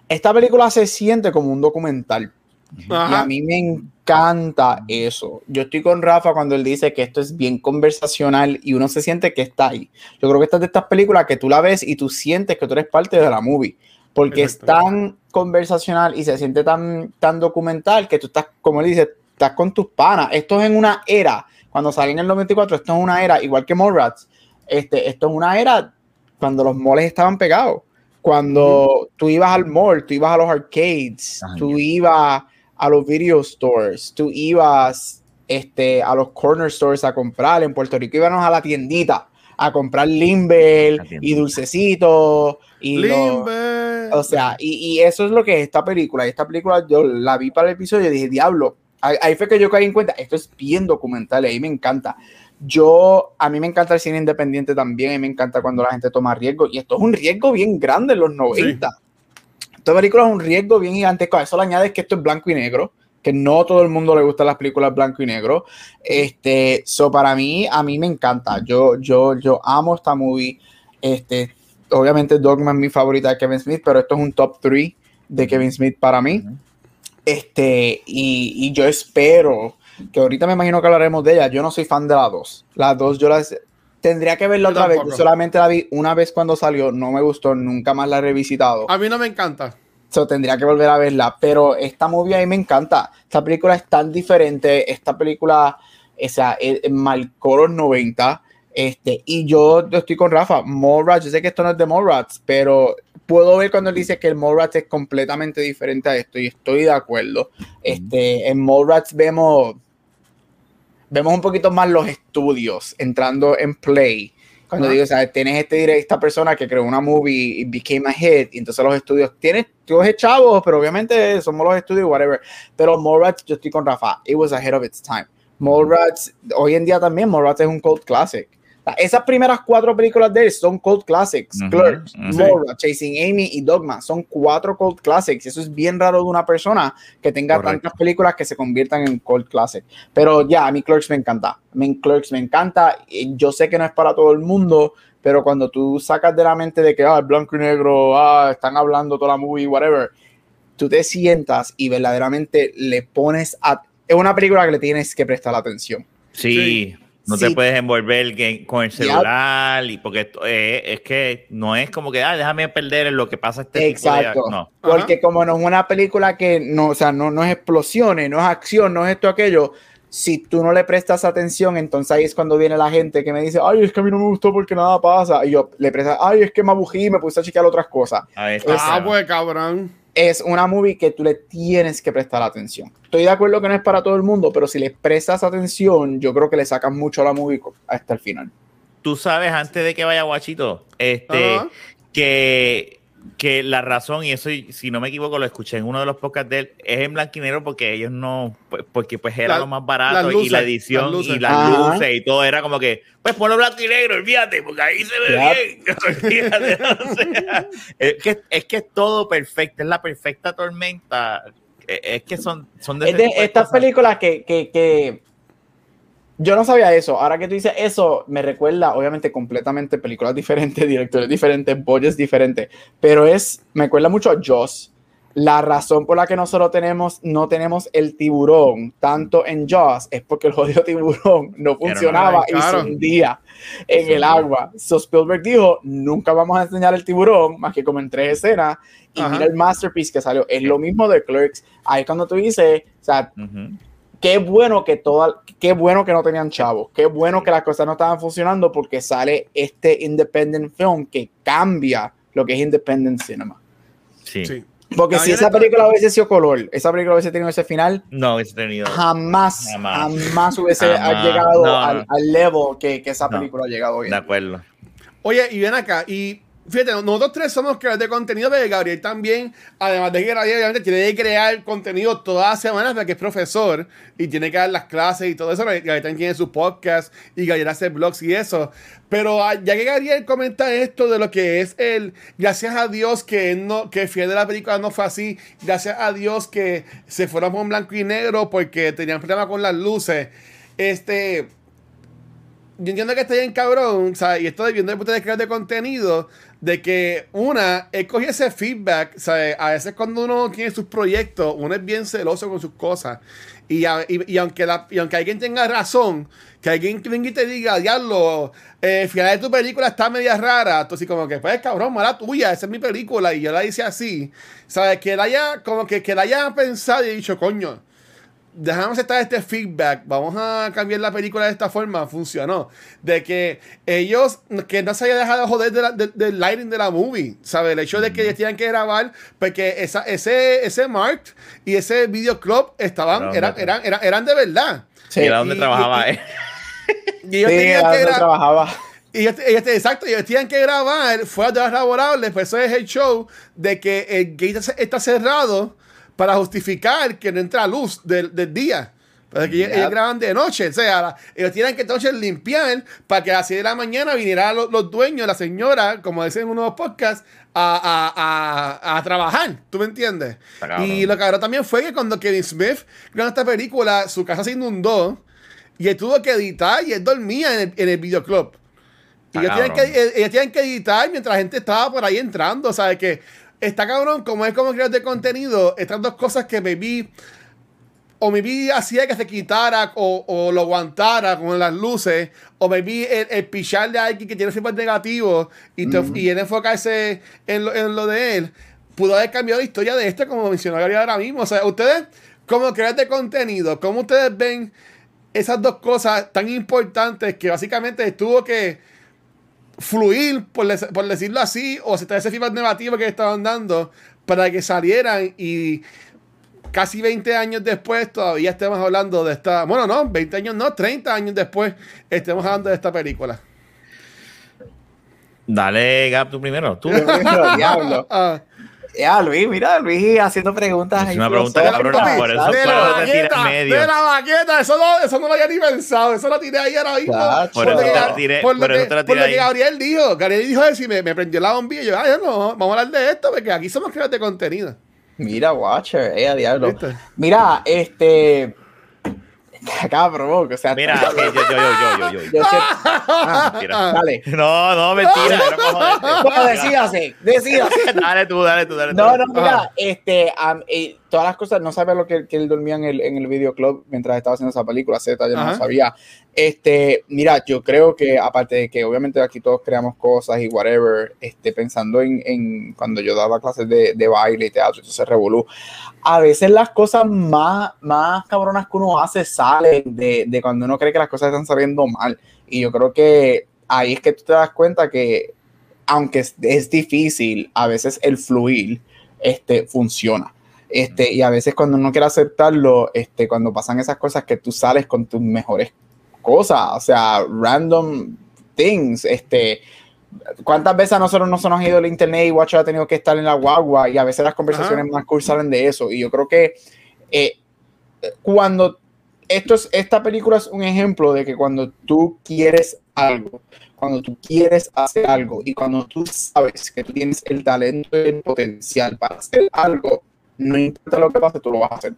[SPEAKER 2] esta película se siente como un documental. Y a mí me encanta eso. Yo estoy con Rafa cuando él dice que esto es bien conversacional y uno se siente que está ahí. Yo creo que esta es de estas películas que tú la ves y tú sientes que tú eres parte de la movie. Porque es tan conversacional y se siente tan, tan documental que tú estás, como él dice, estás con tus panas. Esto es en una era, cuando salió en el 94, esto es una era, igual que Mallrats, este, esto es una era cuando los malls estaban pegados. Cuando tú ibas al mall, tú ibas a los arcades, tú ibas a los video stores, tú ibas este, a los corner stores a comprar. En Puerto Rico íbamos a la tiendita a comprar Limber
[SPEAKER 3] La tiendita.
[SPEAKER 2] y dulcecitos. Y
[SPEAKER 4] Limber.
[SPEAKER 2] o sea, y, y eso es lo que es esta película. Y esta película yo la vi para el episodio y dije, diablo, ahí, fue que yo caí en cuenta, esto es bien documental y ahí me encanta. Yo, a mí me encanta el cine independiente también, y me encanta cuando la gente toma riesgo, y esto es un riesgo bien grande en los 90. Esta película es un riesgo bien gigantesco, a eso le añades que esto es blanco y negro, que no todo el mundo le gustan las películas blanco y negro. Este, so para mí, a mí me encanta. Yo, yo, yo amo esta movie. Este, obviamente Dogma es mi favorita de Kevin Smith, pero esto es un top 3 de Kevin Smith para mí. Este, y, y yo espero que ahorita me imagino que hablaremos de ella. Yo no soy fan de la 2. La 2 yo las tendría que verla
[SPEAKER 4] Yo
[SPEAKER 2] otra vez. Yo solamente la vi una vez cuando salió, no me gustó, nunca más la he revisitado.
[SPEAKER 4] A mí no me encanta.
[SPEAKER 2] So, tendría que volver a verla, pero esta movie a mí me encanta. Esta película es tan diferente. Esta película, o sea, eh, eh, marcó los 90. Este, y yo estoy con Rafa. Mallrats, yo sé que esto no es de Mallrats, pero puedo ver cuando él dice que el Mallrats es completamente diferente a esto y estoy de acuerdo. Este, en Mallrats vemos, vemos un poquito más los estudios entrando en play. Cuando
[SPEAKER 4] Ajá.
[SPEAKER 2] digo, o sea, tienes este, esta persona que creó una movie y became a hit, y entonces los estudios, tienes, tú eres chavos, pero obviamente somos los estudios, whatever. Pero Mallrats, yo estoy con Rafa, it was ahead of its time. Mallrats, hoy en día también, Mallrats es un cult classic. Esas primeras cuatro películas de él son cult classics.
[SPEAKER 3] Ujú,
[SPEAKER 2] Clerks,
[SPEAKER 3] ujú.
[SPEAKER 2] Mallrats, Chasing Amy y Dogma son cuatro cult classics. Y eso es bien raro de una persona que tenga
[SPEAKER 3] Correcto.
[SPEAKER 2] tantas películas que se conviertan en cult classic. Pero ya, a mí Clerks me encanta. A mí Clerks me encanta. Y Yo sé que no es para todo el mundo, pero cuando tú sacas de la mente de que ah, es blanco y negro, ah, están hablando toda la movie, whatever, tú te sientas y verdaderamente le pones a. Es una película que le tienes que prestar atención.
[SPEAKER 3] Sí, no te puedes envolver con el celular y porque esto, eh, es que no es como que ah, déjame perder en lo que pasa este tipo de-
[SPEAKER 2] Exacto.
[SPEAKER 3] no.
[SPEAKER 2] Porque como no es una película que no, o sea, no, no es explosiones, no es acción, no es esto, aquello. Si tú no le prestas atención, entonces ahí es cuando viene la gente que me dice, ay, es que a mí no me gustó porque nada pasa. Y yo le presto, ay, es que me abugí y me puse a chequear otras cosas.
[SPEAKER 4] Ah, pues cabrón.
[SPEAKER 2] Es una movie que tú le tienes que prestar atención. Estoy de acuerdo que no es para todo el mundo, pero si le prestas atención, yo creo que le sacas mucho a la movie hasta el final.
[SPEAKER 3] tú sabes antes de que vaya Guachito, este, que, que la razón, y eso, si no me equivoco, lo escuché en uno de los podcasts de él, es en blanco y negro porque ellos no, pues, porque pues era
[SPEAKER 4] La-
[SPEAKER 3] lo más barato y la edición y las
[SPEAKER 2] Ajá.
[SPEAKER 3] luces y todo era como que, pues ponlo blanco y negro, olvídate, porque ahí se ve bien. (laughs) Olvídate, o sea, es, que, es que es todo perfecto, es la perfecta tormenta. Es es que son, son
[SPEAKER 2] de estas
[SPEAKER 3] cosas.
[SPEAKER 2] películas que, que, que yo no sabía eso. Ahora que tú dices eso, me recuerda, obviamente, completamente películas diferentes, (laughs) directores diferentes, budgets diferentes, pero es, me recuerda mucho a Jaws. La razón por la que nosotros tenemos, no tenemos el tiburón tanto en Jaws es porque el jodido tiburón no funcionaba y se hundía en el agua. So Spielberg dijo, nunca vamos a enseñar el tiburón, más que como en tres escenas, y
[SPEAKER 4] Ajá.
[SPEAKER 2] mira el masterpiece que salió. Es lo mismo de Clerks. Ahí cuando tú dices, o sea,
[SPEAKER 3] Ujú.
[SPEAKER 2] Qué bueno que toda, qué bueno que no tenían chavos, qué bueno que las cosas no estaban funcionando porque sale este independent film que cambia lo que es independent cinema.
[SPEAKER 3] Sí.
[SPEAKER 4] Sí.
[SPEAKER 2] Porque si esa película hubiese sido color, esa película hubiese tenido ese final,
[SPEAKER 3] No hubiese tenido.
[SPEAKER 2] jamás,
[SPEAKER 3] Jamás.
[SPEAKER 2] jamás hubiese
[SPEAKER 3] Jamás.
[SPEAKER 2] llegado
[SPEAKER 3] No,
[SPEAKER 2] al,
[SPEAKER 3] no.
[SPEAKER 2] al level que, que esa
[SPEAKER 3] No.
[SPEAKER 2] película ha llegado hoy.
[SPEAKER 3] De acuerdo.
[SPEAKER 4] Oye, y ven acá, y fíjate, nosotros tres somos creadores de contenido, pero Gabriel también, además de que Gabriel obviamente tiene que crear contenido todas las semanas porque es profesor y tiene que dar las clases y todo eso. Gabriel también tiene su podcast y Gabriel hace blogs y eso. Pero ah, ya que Gabriel comenta esto de lo que es el, gracias a Dios que no, que el final de la película no fue así, gracias a Dios que se fueron con blanco y negro porque tenían problemas con las luces. Este, yo entiendo que está bien cabrón, ¿sabes? Y estoy viendo ustedes crear de contenido, de que una, él coge ese feedback, ¿sabes? A veces cuando uno tiene sus proyectos, uno es bien celoso con sus cosas. Y, a- y- y aunque la, y aunque alguien tenga razón, que alguien venga y te diga, diablo, eh, el final de tu película está media rara, así como que, pues cabrón, mala tuya, esa es mi película, y yo la hice así. ¿Sabes? Que él haya, como que, que él haya pensado y dicho, coño, dejamos estar este feedback, vamos a cambiar la película de esta forma, funcionó. De que ellos, que no se haya dejado joder de la- de- del lighting de la movie, ¿sabes? El hecho de que ellos tenían que grabar, porque esa, ese, ese Mark y ese videoclub estaban,
[SPEAKER 3] Era
[SPEAKER 4] eran,
[SPEAKER 3] donde-
[SPEAKER 4] eran, eran, eran de verdad.
[SPEAKER 2] Sí.
[SPEAKER 3] Mira dónde
[SPEAKER 4] y-
[SPEAKER 3] trabajaba
[SPEAKER 4] y-
[SPEAKER 3] él.
[SPEAKER 4] Y ellos
[SPEAKER 2] Sí,
[SPEAKER 4] tenían
[SPEAKER 2] era
[SPEAKER 4] que
[SPEAKER 2] donde trabajaba.
[SPEAKER 4] y ellos, ellos- exacto, ellos tenían que grabar fuera de las laborables, pues eso es el show de que el gate está cerrado para justificar que no entra luz del, del día. Pero que ellos, graban de noche, o sea, la- ellos tienen que entonces limpiar para que a las 6 de la mañana vinieran los, los dueños, la señora, como dicen en unos podcasts, a, a, a, a trabajar. ¿Tú me entiendes? Y lo cabrón también fue que cuando Kevin Smith grabó esta película, su casa se inundó y él tuvo que editar y él dormía en el, en el videoclub. Y ellos tienen, que, eh, ellos tienen que editar mientras la gente estaba por ahí entrando. ¿Sabes? Que está cabrón, como es como creador de contenido, estas dos cosas que maybe o maybe hacía que se quitara o, o lo aguantara con las luces, o maybe el, el pichar de alguien que tiene feedback negativo y, te- y él enfocarse en lo, en lo de él, pudo haber cambiado la historia de este, como mencionó Gabriel ahora mismo. O sea, ustedes, como creadores de contenido, ¿cómo ustedes ven esas dos cosas tan importantes que básicamente tuvo que fluir, por, por decirlo así, o aceptar ese feedback negativo que estaban dando para que salieran y casi 20 años después todavía estemos hablando de esta, bueno, no, 20 años no, 30 años después estemos hablando de esta película.
[SPEAKER 3] Dale, Gap, tú primero. Tú.
[SPEAKER 2] Diablo. (laughs) Ya, Luis, mira, Luis haciendo preguntas.
[SPEAKER 3] Es una pregunta cabrona, por eso
[SPEAKER 4] de la
[SPEAKER 3] te tira medio.
[SPEAKER 4] de la baqueta, eso no, eso no lo había ni pensado, eso lo tiré ahí ahora mismo.
[SPEAKER 3] Por
[SPEAKER 4] lo
[SPEAKER 3] eso
[SPEAKER 4] que-
[SPEAKER 3] te la tiré-
[SPEAKER 4] por lo
[SPEAKER 3] por eso
[SPEAKER 4] que-
[SPEAKER 3] te la
[SPEAKER 4] por lo
[SPEAKER 3] tiré
[SPEAKER 4] que
[SPEAKER 3] ahí.
[SPEAKER 4] Gabriel dijo, Gabriel dijo eso y me, me prendió la bombilla yo, ay, no, vamos a hablar de esto porque aquí somos creadores de contenido.
[SPEAKER 2] Mira, Watcher, eh, a diablo.
[SPEAKER 4] ¿Viste?
[SPEAKER 2] Mira, este. (laughs) Cabrón, o sea.
[SPEAKER 3] Mira, (laughs) eh, yo, yo, yo, yo, yo,
[SPEAKER 2] Ah,
[SPEAKER 3] Mentira.
[SPEAKER 2] dale.
[SPEAKER 3] No, no, mentira.
[SPEAKER 2] Bueno, decídase, decídase. (laughs)
[SPEAKER 3] Dale tú, dale tú, dale tú.
[SPEAKER 2] No, no, mira, este, eh, todas las cosas, no sabía lo que, que él dormía en el, en el videoclub mientras estaba haciendo esa película, Z, yo no lo sabía. Este, mira, yo creo que aparte de que obviamente aquí todos creamos cosas y whatever, este, pensando en, en cuando yo daba clases de, de baile y teatro, eso se revolú, a veces las cosas más, más cabronas que uno hace salen de, de cuando uno cree que las cosas están saliendo mal. Y yo creo que ahí es que tú te das cuenta que aunque es, es difícil, a veces el fluir este, funciona. Este, y a veces cuando uno quiere aceptarlo, este, cuando pasan esas cosas que tú sales con tus mejores cosas, o sea, random things, este, ¿cuántas veces a nosotros no se nos ha ido el internet y Watcher ha tenido que estar en la guagua y a veces las conversaciones más cool salen de eso? Y yo creo que eh, cuando esto es, esta película es un ejemplo de que cuando tú quieres algo, cuando tú quieres hacer algo y cuando tú sabes que tú tienes el talento y el potencial para hacer algo, no importa lo que pase, tú lo vas a hacer.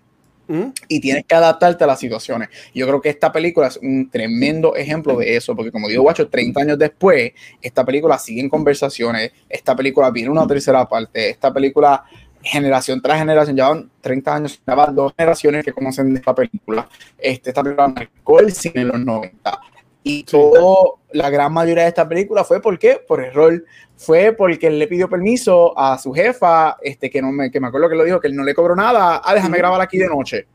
[SPEAKER 4] ¿Mm?
[SPEAKER 2] Y tienes que adaptarte a las situaciones. Yo creo que esta película es un tremendo ejemplo de eso, porque como digo, guacho, 30 años después, esta película sigue en conversaciones, esta película viene una tercera parte, esta película generación tras generación, ya van 30 años, ya van dos generaciones que conocen de esta película. Este, esta película marcó el cine en los 90. Y todo, la gran mayoría de esta película fue ¿por qué? Por error. Fue porque él le pidió permiso a su jefa, este, que no me, que me acuerdo que lo dijo, que él no le cobró nada. Ah, déjame grabar aquí de noche.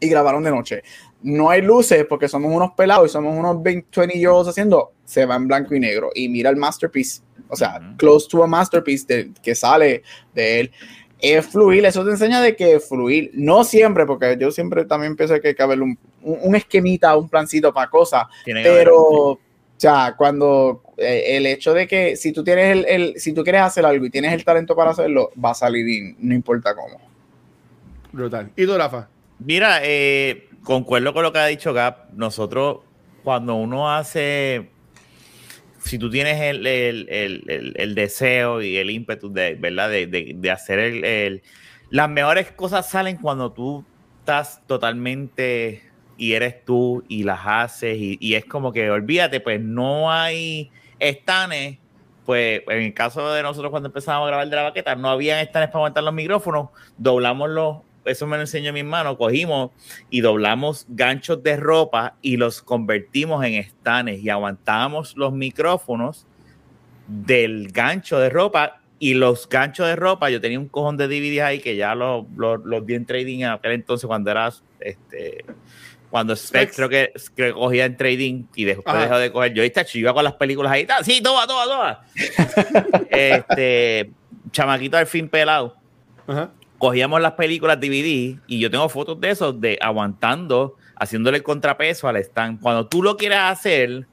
[SPEAKER 2] Y grabaron de noche. No hay luces porque somos unos pelados y somos unos 20, 20 year olds haciendo, se va en blanco y negro. Y mira el masterpiece, o sea, close to a masterpiece de- que sale de él. Es fluir, eso te enseña de que fluir, no siempre, porque yo siempre también pienso que hay que haber un, un, un esquemita, un plancito para cosas, pero, o sea, cuando eh, el hecho de que si tú tienes el, el- si tú quieres hacer algo y tienes el talento para hacerlo, va a salir y no importa cómo.
[SPEAKER 4] Brutal. ¿Y tú, Rafa?
[SPEAKER 3] Mira, eh, concuerdo con lo que ha dicho Gap. Nosotros, cuando uno hace, si tú tienes el, el- el- el- el deseo y el ímpetu de, ¿verdad? de, de- de hacer el, el- Las mejores cosas salen cuando tú estás totalmente y eres tú y las haces y, y es como que olvídate, pues no hay estanes, pues en el caso de nosotros cuando empezamos a grabar de la baqueta, no había estanes para aguantar los micrófonos, doblamos los, eso me lo enseñó mi hermano, cogimos y doblamos ganchos de ropa y los convertimos en estanes y aguantábamos los micrófonos del gancho de ropa y los ganchos de ropa, yo tenía un cojón de DVDs ahí que ya los, los, los en trading en aquel entonces cuando era este cuando Specs creo que, que cogía en trading y después
[SPEAKER 4] Ajá.
[SPEAKER 3] dejó de coger. Yo esta iba con las películas ahí, ¡tá! sí, toma, toma, toma. (laughs) este chamaquito al fin pelado.
[SPEAKER 4] Ajá.
[SPEAKER 3] Cogíamos las películas DVD y yo tengo fotos de eso, de aguantando, haciéndole el contrapeso al stand. Cuando tú lo quieres hacer,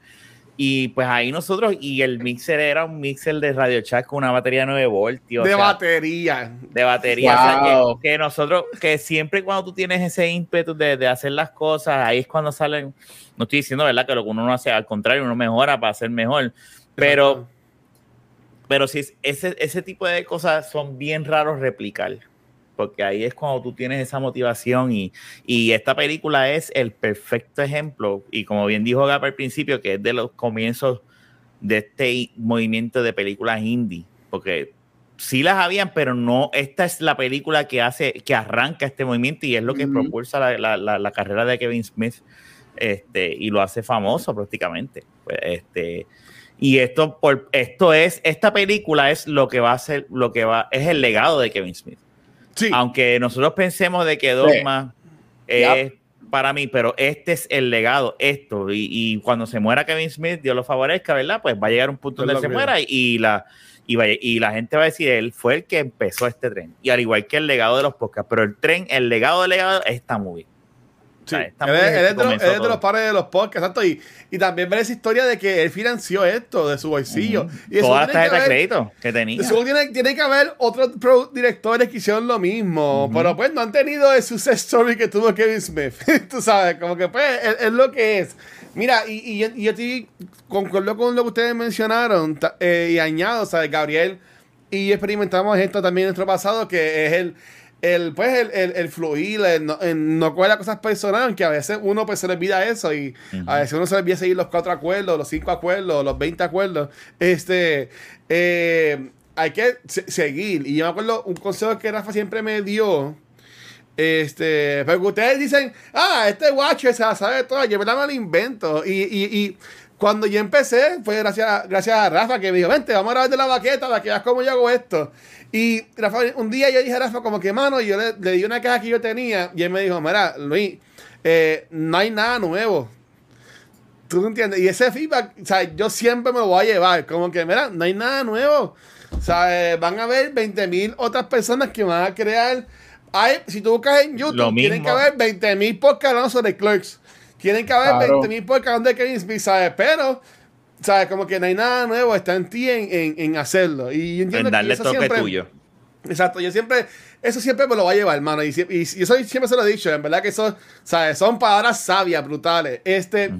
[SPEAKER 3] y pues ahí nosotros, y el mixer era un mixer de Radio Chat con una batería de 9 voltios.
[SPEAKER 4] De
[SPEAKER 3] o sea,
[SPEAKER 4] batería.
[SPEAKER 3] de batería. o sea,
[SPEAKER 2] Wow.
[SPEAKER 3] que, que nosotros, que siempre cuando tú tienes ese ímpetu de, de hacer las cosas, ahí es cuando salen. No estoy diciendo, ¿verdad? Que lo que uno no hace, al contrario, uno mejora para ser mejor. Pero, pero sí, ese, ese tipo de cosas son bien raros replicar. Porque ahí es cuando tú tienes esa motivación y, y esta película es el perfecto ejemplo. Y como bien dijo Gap al principio, que es de los comienzos de este movimiento de películas indie. Porque sí las habían, pero no, esta es la película que hace, que arranca este movimiento y es lo que
[SPEAKER 2] Ujú.
[SPEAKER 3] propulsa la, la- la- la carrera de Kevin Smith este, y lo hace famoso prácticamente. Pues, este, y esto, por, esto es, esta película es lo que va a ser, lo que va, es el legado de Kevin Smith.
[SPEAKER 4] Sí.
[SPEAKER 3] Aunque nosotros pensemos de que Dogma es para mí, pero este es el legado, esto. Y, y cuando se muera Kevin Smith, Dios lo favorezca, ¿verdad? Pues va a llegar un punto
[SPEAKER 4] Es
[SPEAKER 3] donde se muera y, la, y, y la gente va a decir, él fue el que empezó este tren. Y al igual que el legado de los podcasts, pero el tren, el legado del legado es esta movie.
[SPEAKER 4] Sí.
[SPEAKER 3] O sea, esta
[SPEAKER 4] Él, es, él de los, él de los padres de los podcasts, exacto. Y, y también ver esa historia de que él financió esto de su bolsillo. Y eso
[SPEAKER 3] Todas las tarjetas de crédito que tenía.
[SPEAKER 4] seguro tiene, tiene que haber otros directores que hicieron lo mismo, pero pues no han tenido el success story que tuvo Kevin Smith. (laughs) Tú sabes, como que pues es, lo que es. Mira, y, y, yo- y yo estoy concuerdo con lo que ustedes mencionaron eh, y añado, ¿sabes? Gabriel y experimentamos esto también en nuestro pasado, que es el, el pues el, el, el fluir, el no, el no coger las cosas personales, que a veces uno pues se le olvida eso y a veces uno se le olvida seguir los cuatro acuerdos, los cinco acuerdos, los 20 acuerdos. Este, eh, hay que se- seguir. Y yo me acuerdo un consejo que Rafa siempre me dio. Este, porque ustedes dicen, ah, este guacho se la sabe todo, yo me la me lo invento. Y, y, y cuando yo empecé, fue gracias, gracias a Rafa que me dijo, vente, vamos a grabar de la baqueta para que veas cómo yo hago esto. Y Rafa, un día yo dije a Rafa como que, mano, yo le, le di una caja que yo tenía y él me dijo, mira, Luis, eh, no hay nada nuevo. ¿Tú me entiendes? Y ese feedback, o sea, yo siempre me lo voy a llevar. Como que, mira, no hay nada nuevo. O sea, eh, van a haber 20 mil otras personas que van a crear. Hay, si tú buscas en YouTube, tienen que haber 20 mil podcasts hablando sobre Clerks. Tienen que haber
[SPEAKER 2] Claro.
[SPEAKER 4] 20 mil podcasts hablando de Kevin Smith, ¿sabes? Pero, ¿sabes? Como que no hay nada nuevo, está en ti en, en, en hacerlo. Y yo entiendo
[SPEAKER 3] En darle
[SPEAKER 4] que eso
[SPEAKER 3] toque
[SPEAKER 4] siempre,
[SPEAKER 3] tuyo.
[SPEAKER 4] Exacto, yo siempre, eso siempre me lo voy a llevar, hermano. Y, y, y eso siempre se lo he dicho, en verdad que eso, ¿sabes? Son palabras sabias, brutales. Este,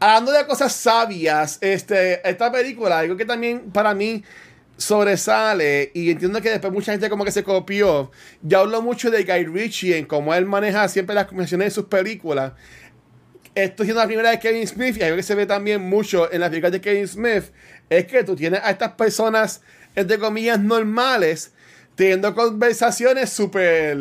[SPEAKER 4] hablando de cosas sabias, este, esta película, algo que también para mí sobresale, y entiendo que después mucha gente como que se copió, ya hablo mucho de Guy Ritchie en cómo él maneja siempre las convenciones de sus películas. Esto siendo la primera de Kevin Smith, y algo que se ve también mucho en las películas de Kevin Smith, es que tú tienes a estas personas, entre comillas, normales, teniendo conversaciones súper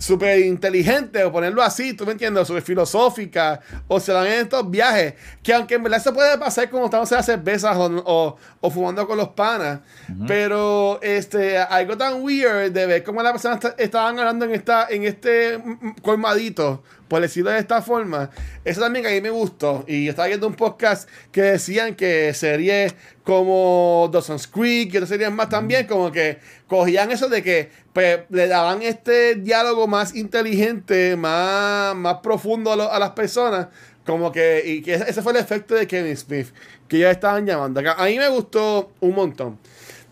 [SPEAKER 4] súper inteligente, o ponerlo así, tú me entiendes, súper filosófica, o se dan en estos viajes, que aunque en verdad se puede pasar como estamos en las cervezas o, o, o fumando con los panas, pero este, algo tan weird de ver cómo las personas esta- estaban hablando en, esta, en este colmadito, por decirlo de esta forma, eso también que a mí me gustó, y estaba viendo un podcast que decían que series como Dawson's Creek y otras series más también, como que cogían eso de que pues, le daban este diálogo más inteligente, más, más profundo a, las personas, como que, y que ese fue el efecto de Kevin Smith, que ellos estaban llamando. A mí me gustó un montón.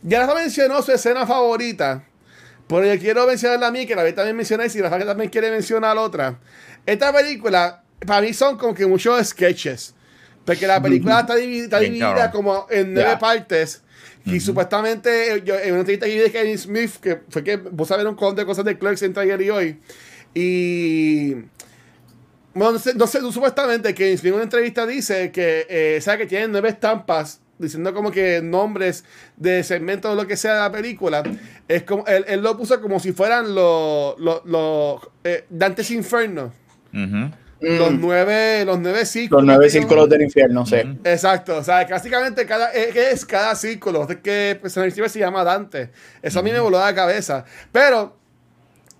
[SPEAKER 4] Ya Rafa mencionó su escena favorita, pero yo quiero mencionarla a mí, que la vez también mencioné, si Rafa también quiere mencionar otra. Esta película, para mí son como que muchos sketches. Porque la película (laughs) está dividida, está como en nueve
[SPEAKER 2] Ya.
[SPEAKER 4] partes. Y supuestamente, eh, yo, en una entrevista que vi de Kevin Smith, que fue que vos ver un montón de cosas de Clerks entre ayer y hoy. Y Bueno, no sé, no sé, supuestamente que en una entrevista dice que, eh, sabe que tienen nueve estampas diciendo como que nombres de segmentos o lo que sea de la película. Es como, él, él lo puso como si fueran los, los, los, eh, Dante's Inferno. Los
[SPEAKER 2] Mm,
[SPEAKER 4] nueve, los nueve círculos.
[SPEAKER 2] los nueve círculos del infierno, sí.
[SPEAKER 4] Exacto, o sea, básicamente cada, eh, ¿qué es cada círculo? Es que cine se llama Dante. Eso a mí me voló la cabeza. Pero,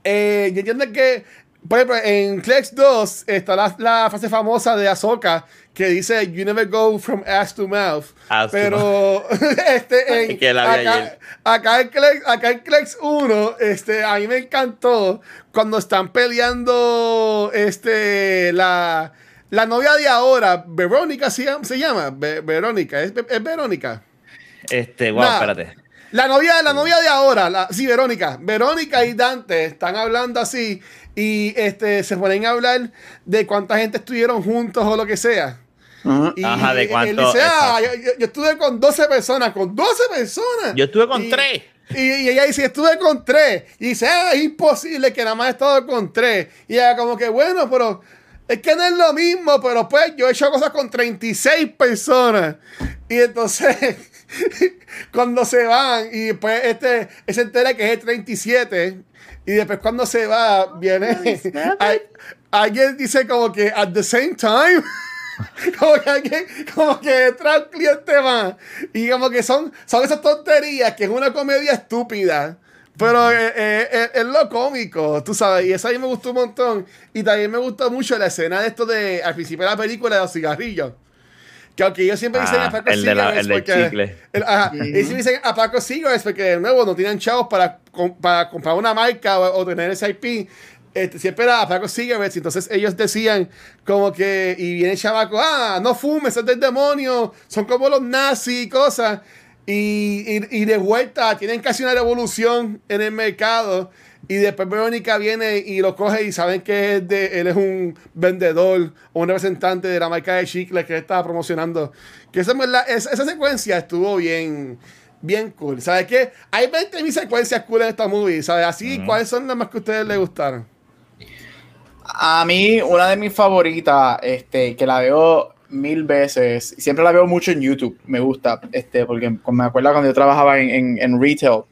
[SPEAKER 4] eh, yo entiendo que, por ejemplo, en Clex 2 está la, la frase famosa de Ahsoka que dice, You never go from ass to mouth.
[SPEAKER 3] To
[SPEAKER 4] Pero, (laughs) este, en,
[SPEAKER 3] Que la vi
[SPEAKER 4] acá, acá, en Clex, acá en Clex 1, este, a mí me encantó cuando están peleando, este, la... La novia de ahora, Verónica se llama, se llama Ve- Verónica, ¿es, es Verónica.
[SPEAKER 3] Este, wow,
[SPEAKER 4] Nah.
[SPEAKER 3] espérate.
[SPEAKER 4] La novia, la novia de ahora, la, sí, Verónica. Verónica y Dante están hablando así y este, se ponen a hablar de cuánta gente estuvieron juntos o lo que sea. Y
[SPEAKER 3] Ajá, de
[SPEAKER 4] él
[SPEAKER 3] cuánto-
[SPEAKER 4] dice, ah, yo,
[SPEAKER 3] exacto.
[SPEAKER 4] yo- yo estuve con 12 personas, con 12 personas.
[SPEAKER 3] Yo estuve con
[SPEAKER 4] Y-
[SPEAKER 3] tres.
[SPEAKER 4] Y, y ella dice, estuve con tres. Y dice, ah, es imposible que nada más he estado con tres. Y ella como que, bueno, pero es que no es lo mismo, pero pues yo he hecho cosas con 36 personas. Y entonces, (laughs) (laughs) cuando se van, y después este, se entera que es el 37. Y después cuando se va, viene, hay- (laughs) alguien dice como que, at the same time. (laughs) como que alguien, como que entra un cliente más. Y como que son, son esas tonterías que es una comedia estúpida. Pero eh, eh, eh, es lo cómico, tú sabes. Y eso a mí me gustó un montón. Y también me gustó mucho la escena de esto de al principio de la película de los cigarrillos. Que aunque ellos siempre dicen
[SPEAKER 3] Ah,
[SPEAKER 4] a Paco
[SPEAKER 3] el de la-
[SPEAKER 4] Cigarettes
[SPEAKER 3] el del
[SPEAKER 4] porque-
[SPEAKER 3] chicle.
[SPEAKER 4] el- ajá, ellos siempre dicen a Paco Cigarettes porque de nuevo no tienen chavos para, para comprar una marca o, o tener ese IP. Este, siempre era a Paco Cigarettes. Entonces ellos decían como que, y viene el chavaco, ah, no fumes, es del demonio, son como los nazis y cosas. Y, y, y de vuelta tienen casi una revolución en el mercado. Y después Verónica viene y lo coge y saben que es de, él es un vendedor o un representante de la marca de chicles que él estaba promocionando. Que esa, secuencia estuvo bien, bien cool. ¿Sabes qué? Hay 20 mil secuencias cool en esta movie. ¿Sabes? Así, ¿cuáles son las más que a ustedes les gustaron?
[SPEAKER 2] A mí, una de mis favoritas, este, que la veo mil veces, y siempre la veo mucho en YouTube, me gusta, este, porque me acuerdo cuando yo trabajaba en, en, en retail,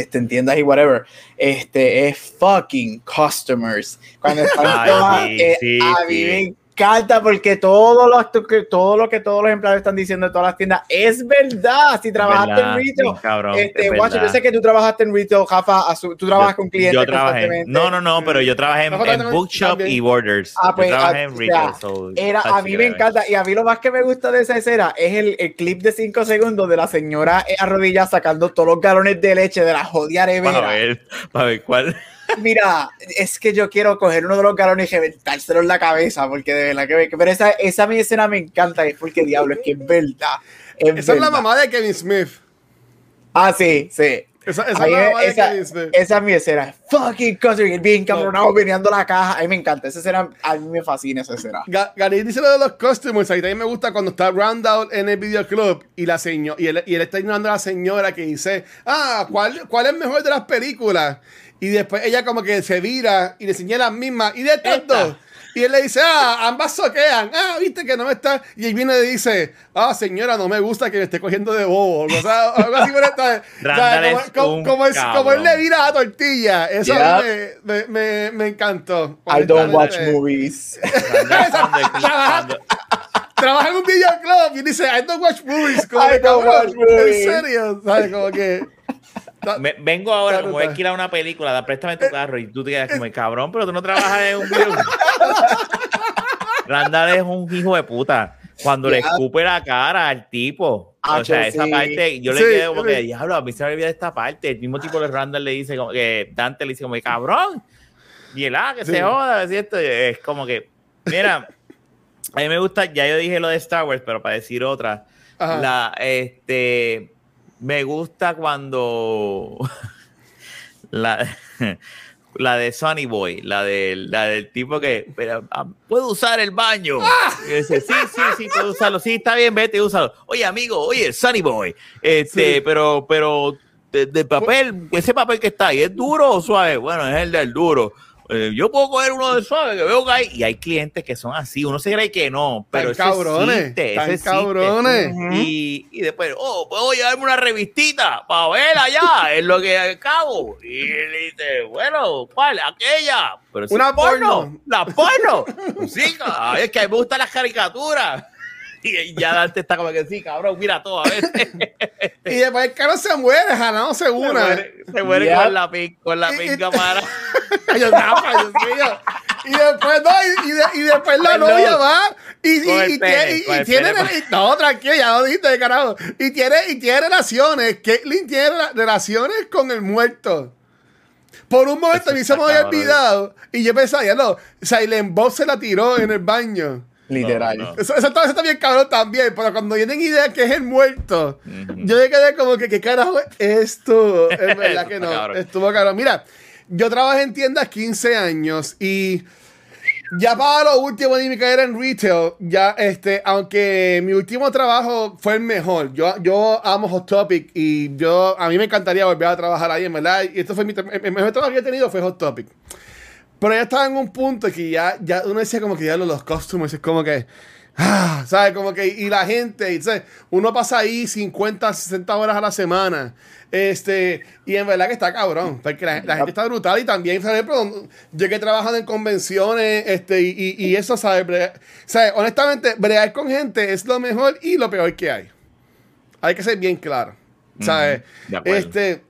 [SPEAKER 2] este, en tiendas y whatever, este, es fucking customers. Cuando están
[SPEAKER 3] Ay,
[SPEAKER 2] todas,
[SPEAKER 3] sí,
[SPEAKER 2] eh,
[SPEAKER 3] sí,
[SPEAKER 2] a mí
[SPEAKER 3] sí.
[SPEAKER 2] Encanta porque todo lo, que, todo lo que todos los empleados están diciendo de todas las tiendas es verdad. Si trabajaste
[SPEAKER 3] verdad,
[SPEAKER 2] en retail,
[SPEAKER 3] cabrón,
[SPEAKER 2] este,
[SPEAKER 3] es
[SPEAKER 2] guacho, yo sé que tú trabajaste en retail, Jafa, tú trabajas con clientes
[SPEAKER 3] Yo trabajé. No, no, no, pero yo trabajé en, en Bookshop
[SPEAKER 4] también.
[SPEAKER 3] y Borders.
[SPEAKER 2] Ah, pues,
[SPEAKER 3] yo trabajé
[SPEAKER 2] ah,
[SPEAKER 3] en
[SPEAKER 2] o
[SPEAKER 3] retail.
[SPEAKER 2] sea,
[SPEAKER 3] so-
[SPEAKER 2] Era, a mí me encanta, y a mí lo más que me gusta de esa escena es el, el clip de 5 segundos de la señora arrodillada sacando todos los galones de leche de la jodida
[SPEAKER 3] Para
[SPEAKER 2] nevera.
[SPEAKER 3] ver, para ver cuál.
[SPEAKER 2] Mira, es que yo quiero coger uno de los galones y reventárselo en la cabeza, porque de verdad que me- Pero esa, esa mi escena me encanta, es porque diablo, es que es verdad. es
[SPEAKER 4] Esa es la mamá de Kevin Smith.
[SPEAKER 2] Ah, sí, sí.
[SPEAKER 4] Esa, es la
[SPEAKER 2] es-
[SPEAKER 4] mamá de
[SPEAKER 2] esa,
[SPEAKER 4] Kevin Smith.
[SPEAKER 2] esa es mi escena. Fucking el bien cabronado meneando la caja. A mí me encanta. Esa escena, a mí me fascina esa escena.
[SPEAKER 4] Ga- Gary dice lo de los customers. Ahí también me gusta cuando está Roundout en el videoclub y la seño- y él, y él está ignorando a la señora que dice, ah, ¿cuál, ¿cuál es mejor de las películas? Y después ella como que se vira y le enseña las mismas. Y de estas
[SPEAKER 3] Esta.
[SPEAKER 4] dos. Y él le dice, ah, ambas soquean. Ah, viste que no me está. Y él viene y dice, ah, señora, no me gusta que me esté cogiendo de bobo. O sea, (laughs) algo así por esta. o sea,
[SPEAKER 3] Randall
[SPEAKER 4] como, como-
[SPEAKER 3] un
[SPEAKER 4] como es- como él le vira la tortilla. Eso
[SPEAKER 2] Yeah.
[SPEAKER 4] a me, me, me, me encantó.
[SPEAKER 2] I don't watch movies.
[SPEAKER 4] Trabaja en un videoclub y dice, I don't watch movies. Como
[SPEAKER 2] I don't
[SPEAKER 4] cabrón,
[SPEAKER 2] watch movies.
[SPEAKER 4] En serio, ¿sabes? Como que.
[SPEAKER 3] Me- vengo ahora,
[SPEAKER 4] Claro,
[SPEAKER 3] como voy a alquilar una película, da, préstame tu carro y tú te quedas como, cabrón, pero tú no trabajas en un video. Randall es un hijo de puta. Cuando le escupe la cara al tipo.
[SPEAKER 2] Ah,
[SPEAKER 3] o sea,
[SPEAKER 2] que
[SPEAKER 3] esa
[SPEAKER 2] sí.
[SPEAKER 3] parte, yo le
[SPEAKER 4] Sí,
[SPEAKER 3] quedé como que,
[SPEAKER 4] sí.
[SPEAKER 3] diablo, a mí se me olvida esta parte. El mismo tipo de Randall le dice, como que Dante le dice, como, cabrón. Y él, ah, que
[SPEAKER 4] Sí.
[SPEAKER 3] se joda, es cierto. Es como que, mira, a mí me gusta, ya yo dije lo de Star Wars, pero para decir otra,
[SPEAKER 4] Ajá.
[SPEAKER 3] la, este, me gusta cuando (laughs) la, (laughs) la de Sonny Boy, la del, la del tipo que pero, ah, puedo usar el baño. Y dice, sí, sí, sí, puedo usarlo. Sí, está bien, vete, úsalo. Oye, amigo, oye, Sonny Boy, este,
[SPEAKER 4] Sí.
[SPEAKER 3] pero, pero de, de papel, ese papel que está ahí, ¿es duro o suave? Bueno, es el del duro. Eh, yo puedo coger uno de suave que veo que hay, y hay clientes que son así, uno se cree que no, pero
[SPEAKER 4] Tan
[SPEAKER 3] eso
[SPEAKER 4] cabrones,
[SPEAKER 3] existe,
[SPEAKER 4] tan
[SPEAKER 3] eso existe.
[SPEAKER 4] cabrones.
[SPEAKER 3] y, y después, oh, puedo llevarme una revistita para verla (laughs) ya, es lo que acabo. Y él dice, bueno, ¿cuál? Aquella. Pero si
[SPEAKER 4] Una
[SPEAKER 3] porno,
[SPEAKER 4] porno.
[SPEAKER 3] la porno. (laughs) sí, ay, es que a mí me gustan las caricaturas. (laughs) Y ya Dante está como que sí, cabrón, mira todo a veces.
[SPEAKER 4] Y después el carro se muere, jalándose
[SPEAKER 3] Se
[SPEAKER 4] una.
[SPEAKER 3] muere, se muere con la, con la pinga para.
[SPEAKER 4] Ay, Dios mío, Dios mío. Y después, no, y, y de- y después la
[SPEAKER 3] Perdón.
[SPEAKER 4] novia va y, y, y
[SPEAKER 3] pene,
[SPEAKER 4] tiene, y-
[SPEAKER 3] con
[SPEAKER 4] y
[SPEAKER 3] el
[SPEAKER 4] tiene
[SPEAKER 3] pene.
[SPEAKER 4] no, tranquilo, ya lo dijiste, carajo. Y tiene, y tiene relaciones, Caitlyn tiene rela- relaciones con el muerto. Por un momento a mí se me había olvidado y yo pensaba, ya no, Silent Bob se la tiró en el baño.
[SPEAKER 2] Literal.
[SPEAKER 3] No, no.
[SPEAKER 4] Eso, eso, eso está bien cabrón también, pero cuando vienen ideas que es el muerto, yo me quedé como que, ¿qué carajo es esto? Es (laughs) verdad que no,
[SPEAKER 3] cabrón.
[SPEAKER 4] estuvo cabrón. Mira, yo trabajé en tiendas 15 años y ya para lo último de mi carrera en retail, ya este, aunque mi último trabajo fue el mejor, yo, yo amo Hot Topic y yo, a mí me encantaría volver a trabajar ahí, en verdad, y esto fue mi, el mejor trabajo que he tenido fue Hot Topic. Pero ya estaba en un punto que ya, ya uno decía como que ya lo- los customers es como que, ah, ¿sabes? Como que, y la gente, y, ¿sabes? uno pasa ahí 50, 60 horas a la semana. Este, y en verdad que está cabrón, porque la, la gente está brutal y también, ¿sabes? Pero yo que he trabajado en convenciones, este, y, y- y eso, ¿sabes? Bre- ¿sabes? Honestamente, bregar con gente es lo mejor y lo peor que hay. Hay que ser bien claro, ¿sabes?
[SPEAKER 3] de acuerdo.
[SPEAKER 4] Este,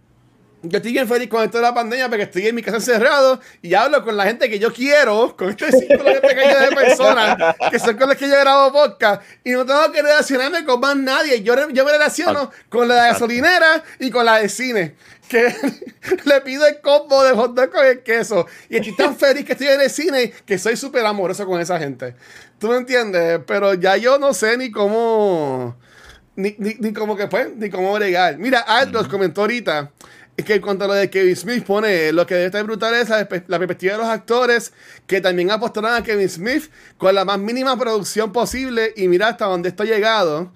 [SPEAKER 4] yo estoy bien feliz con esto de la pandemia porque estoy en mi casa encerrado y hablo con la gente que yo quiero, con este (laughs) círculo bien pequeño de personas que son con los que yo grabo podcast y no tengo que relacionarme con más nadie. Yo, yo me relaciono con la de gasolinera y con la de cine. Que (laughs) le pido el combo de hot dog con el queso. Y estoy tan feliz que estoy en el cine que soy súper amoroso con esa gente. ¿Tú me entiendes? Pero ya yo no sé ni cómo ni, ni, ni como que pues, ni cómo bregar. Mira, Aldros comentó ahorita es que cuanto a lo de Kevin Smith pone lo que debe estar brutal es la perspectiva de los actores que también apostaron a Kevin Smith con la más mínima producción posible y mira hasta dónde está llegado.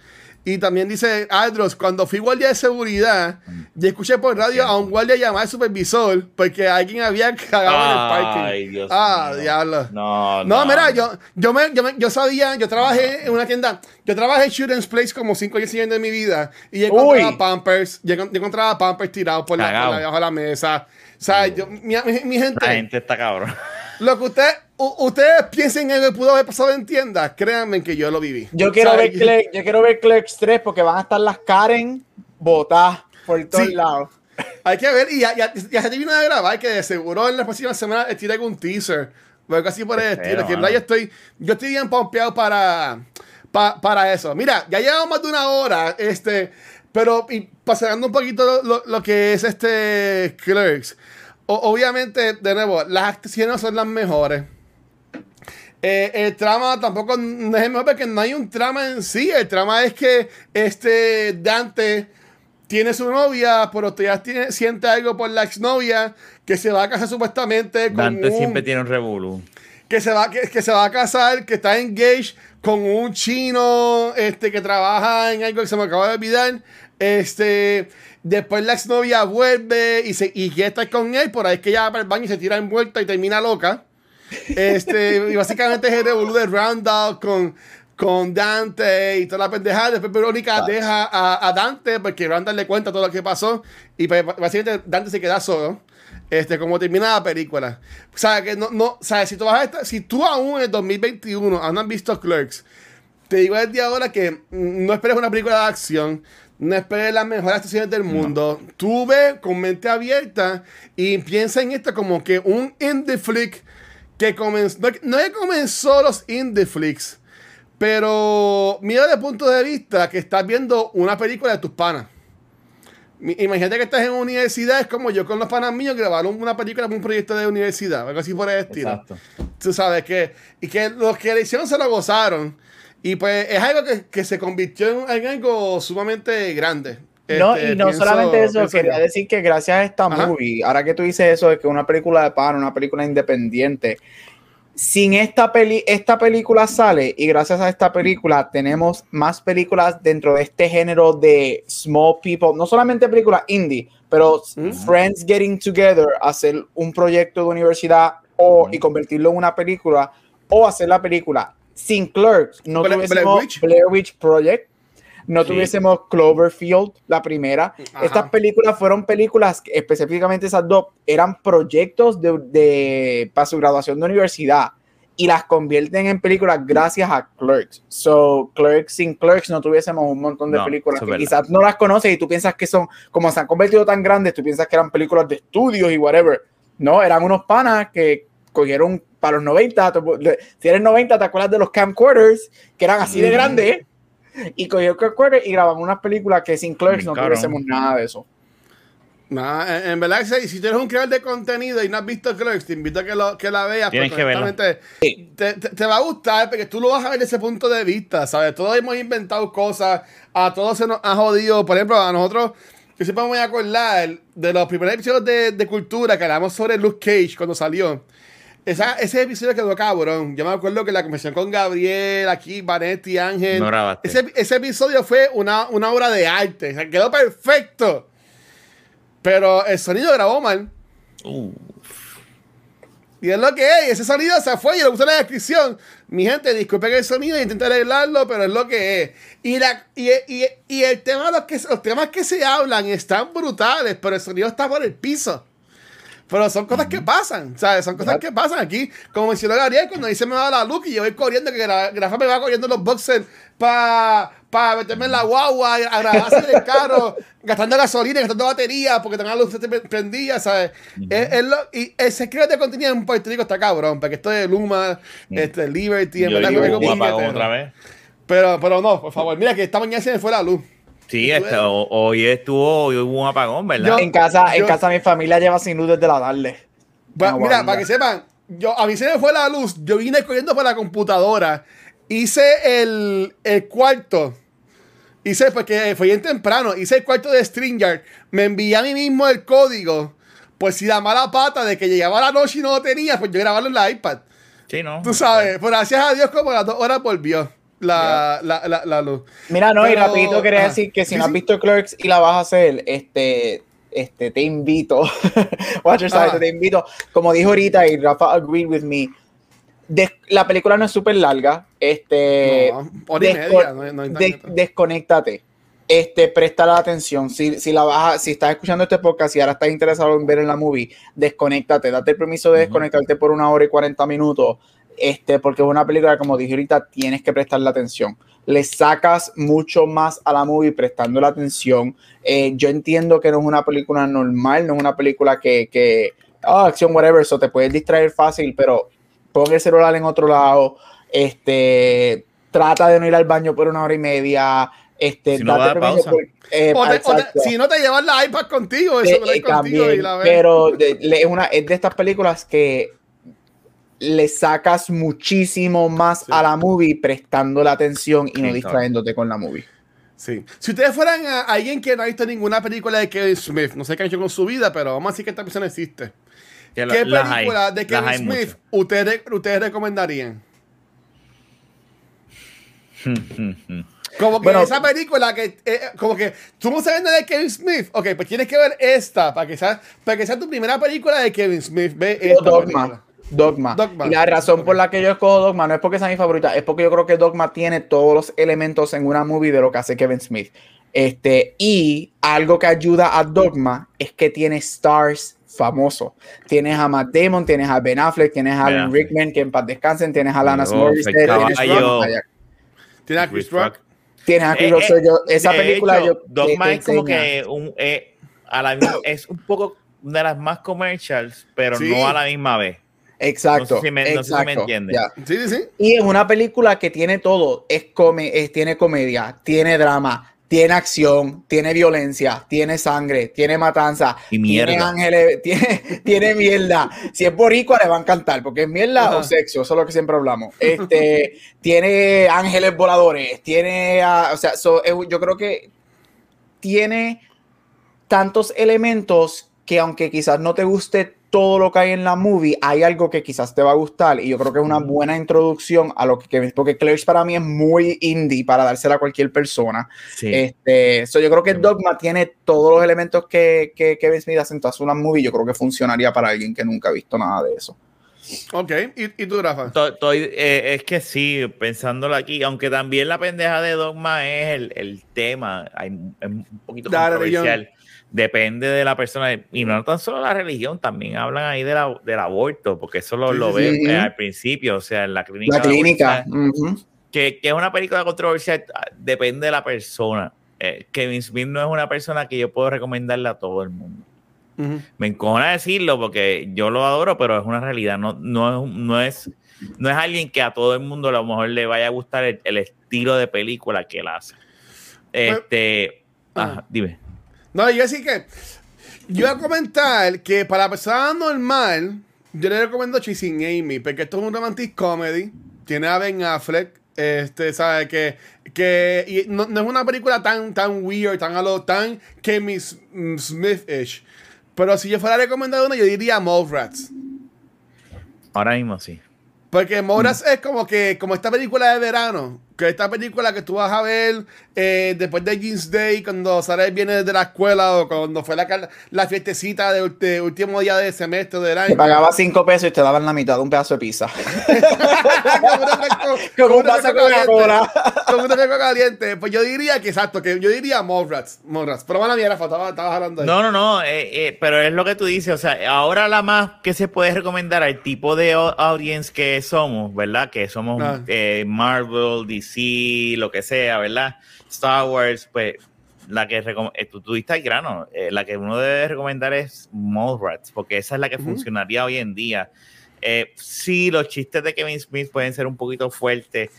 [SPEAKER 4] Y también dice Aldros, cuando fui guardia de seguridad, yo escuché por radio a un guardia llamar al supervisor porque alguien había cagado en el parking.
[SPEAKER 3] Ay, Dios
[SPEAKER 4] ah,
[SPEAKER 3] mío.
[SPEAKER 4] diablo.
[SPEAKER 3] No,
[SPEAKER 4] No, mira, yo, yo, me, yo, me- yo sabía, yo trabajé en una tienda, yo trabajé en Children's Place como 5 años de mi vida y yo encontraba
[SPEAKER 2] Uy.
[SPEAKER 4] Pampers, yo, encon- yo encontraba Pampers tirados por la, por la- debajo de la mesa. O sea, yo, mi, mi- mi gente,
[SPEAKER 3] La gente está cabrón.
[SPEAKER 4] lo que usted, ustedes piensen en lo que pudo haber pasado en tiendas, créanme que yo lo viví.
[SPEAKER 2] Yo quiero, ver Clerks, yo quiero ver Clerks 3 porque van a estar las Karen botadas por todos
[SPEAKER 4] Sí.
[SPEAKER 2] lados.
[SPEAKER 4] Hay que ver, y ya, ya, ya se vino a grabar que de seguro en la próxima semana tire algún teaser. Algo así por el estilo. Que en
[SPEAKER 3] mano.
[SPEAKER 4] verdad yo estoy, yo estoy bien pompeado para, pa- para eso. Mira, ya llevamos más de una hora. Este, pero y pasando un poquito lo, lo- lo que es este Clerks. O- obviamente, de nuevo, las actuaciones son las mejores. Eh, el trama tampoco el mejor porque no hay un trama en sí. El trama es que este Dante tiene su novia, pero todavía tiene, siente algo por la exnovia que se va a casar supuestamente con
[SPEAKER 3] Dante
[SPEAKER 4] un-
[SPEAKER 3] siempre tiene un revolú.
[SPEAKER 4] que se va que, que se va a casar, que está engaged con un chino este que trabaja en algo que se me acaba de olvidar. Este, después la exnovia vuelve y se y quiere estar con él, por ahí es que ella va para el baño y se tira envuelta y termina loca. Este, y básicamente es el revolú de Randall con con Dante y toda la pendejada. Después Verónica deja a, a Dante porque Randall le cuenta todo lo que pasó. Y pues, básicamente Dante se queda solo. Este, como termina la película. O sea, que no, no, sea, si tú vas a estar- si tú aún en el 2021 aún no has visto Clerks, te digo desde ahora que no esperes una película de acción, no esperes las mejores actuaciones del mundo. Tú ve con mente abierta y piensa en esto como que un indie flick que comenzó, no, no es que comenzó los indie flicks, pero mira desde el punto de vista que estás viendo una película de tus panas. Imagínate que estás en universidad, es como yo con los panas míos grabaron una película para un proyecto de universidad, algo así por el estilo.
[SPEAKER 3] Exacto.
[SPEAKER 4] Tú sabes que, y que los que le hicieron se lo gozaron. Y pues es algo que, que se convirtió en, en algo sumamente grande.
[SPEAKER 2] No,
[SPEAKER 4] Este,
[SPEAKER 2] y no
[SPEAKER 4] pienso-
[SPEAKER 2] solamente eso, quería decir que gracias a esta
[SPEAKER 4] Ajá.
[SPEAKER 2] movie, ahora que tú dices eso de que una película de pan, una película independiente, sin esta peli, esta película sale y gracias a esta película tenemos más películas dentro de este género de small people, no solamente películas indie, pero
[SPEAKER 4] Mm.
[SPEAKER 2] friends getting together, hacer un proyecto de universidad o, y convertirlo en una película o hacer la película sin Clerks. No
[SPEAKER 4] Blair-
[SPEAKER 2] tuviésemos
[SPEAKER 4] Blair Witch.
[SPEAKER 2] Blair Witch Project. No
[SPEAKER 3] Sí.
[SPEAKER 2] tuviésemos Cloverfield, la primera.
[SPEAKER 4] Ajá.
[SPEAKER 2] Estas películas fueron películas, que, específicamente esas dos, eran proyectos de, de- para su graduación de universidad y las convierten en películas gracias a Clerks. So, Clerks, sin Clerks no tuviésemos un montón de
[SPEAKER 3] No,
[SPEAKER 2] películas que quizás no las conoces y tú piensas que son, como se han convertido tan grandes, tú piensas que eran películas de estudios y whatever. No, eran unos panas que cogieron para los 90. tú- Si eres 90, ¿te acuerdas de los camcorders que eran así de grandes? (laughs) Y cogieron camcorders y grababan unas películas que sin Clerks no tuviésemos nada de eso.
[SPEAKER 4] Nah, en, en verdad, que si si tú eres un creador de contenido y no has visto Clerks, te invito a que, lo, que la veas.
[SPEAKER 3] Tienes que verla.
[SPEAKER 4] te- te va a gustar porque tú lo vas a ver desde ese punto de vista, ¿sabes? Todos hemos inventado cosas, a todos se nos ha jodido. Por ejemplo, a nosotros, yo siempre me voy a acordar de los primeros episodios de, de Cultura que hablamos sobre Luke Cage cuando salió. Esa- ese episodio quedó cabrón. Yo me acuerdo que la conversación con Gabriel, aquí, Vanetti, Ángel.
[SPEAKER 3] No grabaste.
[SPEAKER 4] ese, ese episodio fue una, una obra de arte. O sea, quedó perfecto. Pero el sonido grabó mal.
[SPEAKER 3] Uh,
[SPEAKER 4] Y es lo que es. Ese sonido se fue y lo puse en la descripción. Mi gente, disculpen el sonido, intenté arreglarlo, pero es lo que es. Y, la, y, y- y el tema, los, que, los temas que se hablan están brutales, pero el sonido está por el piso. Pero son cosas que pasan, ¿sabes? Son cosas que pasan aquí. Como mencionó Gabriel, cuando dice me va la luz y yo voy corriendo, que Gra- Grafa me va corriendo los boxers para pa meterme en la guagua, a grabarse en el carro, (laughs) gastando gasolina, gastando batería, porque tengo la luz prendida, ¿sabes? Es- es lo- y el secreto de contenido en Puerto Rico está cabrón, porque esto de Luma, este, Liberty, en
[SPEAKER 3] yo
[SPEAKER 4] verdad,
[SPEAKER 3] digo, apagón
[SPEAKER 4] hetero.
[SPEAKER 3] otra vez.
[SPEAKER 4] Pero, pero no, por favor, mira que esta mañana se me fue la luz.
[SPEAKER 3] Sí, ho- hoy estuvo, hoy hubo un apagón, ¿verdad?
[SPEAKER 2] En casa, en casa mi familia lleva sin luz desde la tarde.
[SPEAKER 4] Pa-
[SPEAKER 2] Ah,
[SPEAKER 4] mira, para que sepan, yo, a mí se me fue la luz, yo vine corriendo para la computadora, hice el, el cuarto, hice, porque fue bien temprano, hice el cuarto de StreamYard, me envié a mí mismo el código, pues si la mala pata de que llegaba la noche y no lo tenía, pues yo grabarlo en la iPad.
[SPEAKER 3] Sí, ¿no?
[SPEAKER 4] Tú sabes, pero gracias a Dios como a las dos horas volvió la, la, la, la luz.
[SPEAKER 2] Mira, no, y rapidito quería decir que si
[SPEAKER 4] Sí,
[SPEAKER 2] no has
[SPEAKER 4] sí.
[SPEAKER 2] visto Clerks y la vas a hacer, este, este, te invito, (laughs) Watcher sabe,
[SPEAKER 4] Ajá.
[SPEAKER 2] te invito, como dijo ahorita y Rafa agreed with me, des- la película no es súper larga, este,
[SPEAKER 4] No, hora y
[SPEAKER 2] desco-
[SPEAKER 4] media, no no
[SPEAKER 2] des- desconéctate, este, presta la atención, si, si la vas a- si estás escuchando este podcast y ahora estás interesado en ver en la movie, desconéctate, date el permiso de desconectarte por una hora y 40 minutos, este, porque es una película, como dije ahorita, tienes que prestarle atención. Le sacas mucho más a la movie prestando la atención. Eh, yo entiendo que no es una película normal, no es una película que, que ah, acción, whatever, eso te puedes distraer fácil, pero pon el celular en otro lado, este, trata de no ir al baño por una hora y media, este,
[SPEAKER 3] Si no,
[SPEAKER 2] date
[SPEAKER 3] pausa.
[SPEAKER 2] por- eh,
[SPEAKER 4] O te- o te- si no te llevas la iPad contigo, eso
[SPEAKER 2] Eh,
[SPEAKER 4] me lo
[SPEAKER 2] eh,
[SPEAKER 4] contigo y
[SPEAKER 2] también,
[SPEAKER 4] la ves.
[SPEAKER 2] pero de- le- es, una, es de estas películas que le sacas muchísimo más a la movie prestando la atención y no distrayéndote con la movie.
[SPEAKER 4] Sí. Si ustedes fueran a alguien que no ha visto ninguna película de Kevin Smith, no sé qué ha hecho con su vida, pero vamos a decir que esta persona existe.
[SPEAKER 3] Que la-
[SPEAKER 4] ¿Qué película de Kevin Smith ustedes, ustedes recomendarían? (laughs) Como que
[SPEAKER 2] Bueno,
[SPEAKER 4] esa película que, eh, como que tú no sabes nada de Kevin Smith, ok, pues tienes que ver esta para que sea, para que sea tu primera película de Kevin Smith. Ve
[SPEAKER 2] O
[SPEAKER 4] esta
[SPEAKER 2] Dogma.
[SPEAKER 4] película.
[SPEAKER 2] Dogma.
[SPEAKER 4] Dogma.
[SPEAKER 2] Y la razón por la que yo escojo Dogma no es porque sea mi favorita, es porque yo creo que Dogma tiene todos los elementos en una movie de lo que hace Kevin Smith. Este, y algo que ayuda a Dogma es que tiene stars famosos. Tienes a Matt Damon, tienes a Ben Affleck, tienes a Alan. Rickman, que en paz descansen, tienes a Lana
[SPEAKER 3] el
[SPEAKER 2] tienes a-
[SPEAKER 4] Chris
[SPEAKER 3] Chris
[SPEAKER 4] Rock.
[SPEAKER 3] Rock.
[SPEAKER 2] tienes a Chris
[SPEAKER 3] Eh,
[SPEAKER 2] Rock.
[SPEAKER 3] eh,
[SPEAKER 2] yo- esa
[SPEAKER 3] de
[SPEAKER 2] película
[SPEAKER 3] hecho,
[SPEAKER 2] yo
[SPEAKER 3] Dogma
[SPEAKER 2] te-
[SPEAKER 3] es como que un, eh, a la misma- es un poco de las más commercials, pero
[SPEAKER 4] Sí.
[SPEAKER 3] no a la misma vez.
[SPEAKER 2] Exacto.
[SPEAKER 3] No sé si me- no sé si me
[SPEAKER 2] exacto,
[SPEAKER 3] entiende.
[SPEAKER 4] Sí, sí, sí.
[SPEAKER 2] Y es una película que tiene todo. Es come, es- tiene comedia, tiene drama, tiene acción, tiene violencia, tiene sangre, tiene matanza,
[SPEAKER 3] Y
[SPEAKER 2] tiene
[SPEAKER 3] mierda.
[SPEAKER 2] ángeles, (laughs) tiene, tiene mierda. Si es boricua le va a encantar, porque es mierda o sexo, eso es lo que siempre hablamos. (laughs) Este, tiene ángeles voladores, tiene, ah, o sea, so, es- yo creo que tiene tantos elementos que aunque quizás no te guste todo lo que hay en la movie, hay algo que quizás te va a gustar y yo creo que es una buena introducción a lo que Kevin, porque Clerks para mí es muy indie para dársela a cualquier persona.
[SPEAKER 3] Sí.
[SPEAKER 2] Este, so yo creo que Dogma tiene todos los elementos que, que Kevin Smith hace en todas sus movie, yo creo que funcionaría para alguien que nunca ha visto nada de eso.
[SPEAKER 4] Ok, ¿y, y tú, Rafa?
[SPEAKER 3] To- estoy- eh, es que sí, pensándolo aquí, aunque también la pendeja de Dogma es el, el tema, hay, es un poquito
[SPEAKER 4] La
[SPEAKER 3] controversial. Depende de la persona, y no tan solo la religión, también hablan ahí de la, del aborto, porque eso lo,
[SPEAKER 4] Sí,
[SPEAKER 3] lo ven
[SPEAKER 2] sí.
[SPEAKER 3] eh, al principio, o sea, en la clínica.
[SPEAKER 2] La clínica.
[SPEAKER 3] que, que es una película controversial, ah, depende de la persona. Eh, Kevin Smith no es una persona que yo puedo recomendarle a todo el mundo. Me encojona decirlo porque yo lo adoro, pero es una realidad. No, no, es, no, es, no es alguien que a todo el mundo a lo mejor le vaya a gustar el, el estilo de película que él hace. Este. ajá, dime.
[SPEAKER 4] No, yo sí que. Yo voy a comentar que para la persona normal, yo le recomiendo Chasing Amy, porque esto es un romantic comedy. Tiene a Ben Affleck. Este, ¿sabes? Que, que y no, no es una película tan, tan weird, tan a lo tan Kevin Smith-ish. Pero si yo fuera a recomendar una, yo diría Mallrats.
[SPEAKER 3] Ahora mismo sí.
[SPEAKER 4] Porque Mallrats es como que, como esta película de verano, que esta película que tú vas a ver eh, después de Jeans Day, cuando Sara viene de la escuela o cuando fue la, la fiestecita de, de último día de semestre del año.
[SPEAKER 2] Te pagaba 5 pesos y te daban la mitad de un pedazo de pizza. (laughs)
[SPEAKER 4] como un
[SPEAKER 2] vaso.
[SPEAKER 4] Como un refresco caliente. Pues yo diría que exacto, que yo diría Mallrats. Mallrats. Pero bueno, mira, Rafa, estaba- estabas hablando ahí.
[SPEAKER 3] No, no, no, eh, eh, pero es lo que tú dices, o sea, ahora la más que se puede recomendar al tipo de au- audience que somos, ¿verdad? Que somos
[SPEAKER 4] Ah.
[SPEAKER 3] eh, Marvel, DC, lo que sea, ¿verdad? Star Wars, pues la que eh, tú, tú diste al grano, eh, la que uno debe recomendar es Mallrats, porque esa es la que funcionaría hoy en día. Eh, sí, los chistes de Kevin Smith pueden ser un poquito fuertes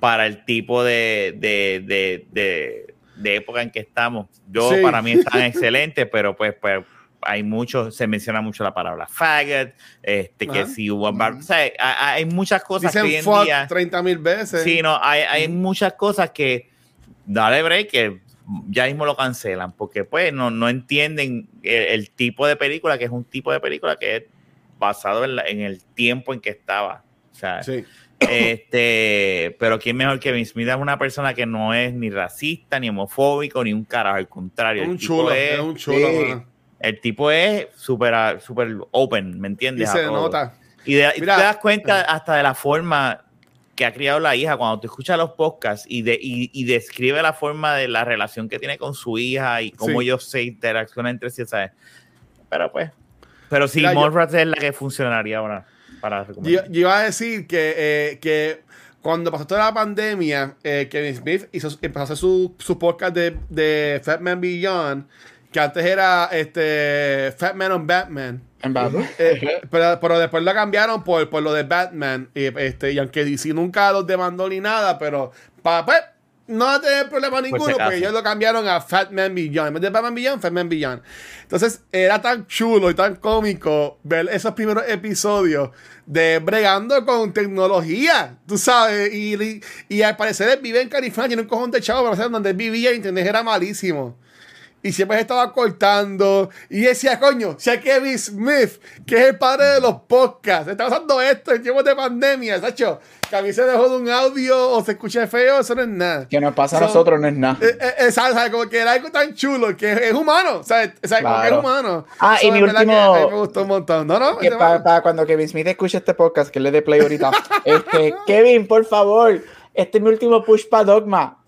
[SPEAKER 3] para el tipo de, de, de, de- de época en que estamos. Yo,
[SPEAKER 4] Sí.
[SPEAKER 3] para mí, están (laughs) excelentes, pero pues, pues hay mucho, se menciona mucho la palabra faggot, este, que
[SPEAKER 4] Ajá.
[SPEAKER 3] si hubo, o sea, hay, hay muchas cosas que hoy en
[SPEAKER 4] fuck
[SPEAKER 3] día,
[SPEAKER 4] 30 mil veces.
[SPEAKER 3] sí, no, hay, hay muchas cosas que, dale break, que ya mismo lo cancelan, porque pues no, no entienden el, el tipo de película, que es un tipo de película que es basado en, la- en el tiempo en que estaba. O sea,
[SPEAKER 4] Sí.
[SPEAKER 3] este, pero quién mejor que Vince Smith es una persona que no es ni racista, ni homofóbico, ni un carajo, al contrario.
[SPEAKER 4] Un chulo,
[SPEAKER 3] es-
[SPEAKER 4] es un chulo,
[SPEAKER 2] Sí.
[SPEAKER 3] El tipo es súper super open, ¿me
[SPEAKER 4] Y
[SPEAKER 3] entiendes? A
[SPEAKER 4] se nota.
[SPEAKER 3] Y, de- y te das cuenta hasta de la forma que ha criado la hija cuando tú escuchas los podcasts y, de, y, y describe la forma de la relación que tiene con su hija y cómo
[SPEAKER 4] Sí.
[SPEAKER 3] ellos se interaccionan entre sí, ¿sabes? Pero pues, pero sí, Mallrats es la que funcionaría ahora para
[SPEAKER 4] yo iba a decir que, eh, que cuando pasó toda la pandemia, eh, Kevin Smith hizo, empezó a hacer su, su podcast de, de Fat Man Beyond, que antes era este, Fat Man on Batman.
[SPEAKER 2] En Batman.
[SPEAKER 4] Eh, pero, pero después lo cambiaron por, por lo de Batman. Y, este, y aunque DC nunca los demandó ni nada, pero para pues, no tener problema ninguno,
[SPEAKER 3] si
[SPEAKER 4] porque ellos lo cambiaron a Fat Man Beyond. En vez de Batman Beyond, Fat Man Beyond. Entonces, era tan chulo y tan cómico ver esos primeros episodios de bregando con tecnología, tú sabes. Y, y, y al parecer él vive en California, tiene un cojón de chavo, pero donde él vivía, internet era malísimo. Y siempre se estaba cortando. Y decía, coño, si a Kevin Smith, que es el padre de los podcasts, está pasando esto en tiempos de pandemia, Sacho, que a mí se dejó de un audio o se escucha feo, eso no es nada.
[SPEAKER 2] Que nos pasa a
[SPEAKER 4] So-
[SPEAKER 2] nosotros no es nada.
[SPEAKER 4] Eh, eh, eh. ¿sabes? Como que era algo tan chulo que es humano, ¿sabes? O sea, que es
[SPEAKER 2] Claro.
[SPEAKER 4] humano.
[SPEAKER 2] Ah, y
[SPEAKER 4] So,
[SPEAKER 2] mi
[SPEAKER 4] en verdad
[SPEAKER 2] último-
[SPEAKER 4] que a me gustó un montón. No, no,
[SPEAKER 2] Que para, para cuando Kevin Smith escuche este podcast, que le dé play ahorita. (laughs) este, Kevin, por favor, este es mi último push para Dogma.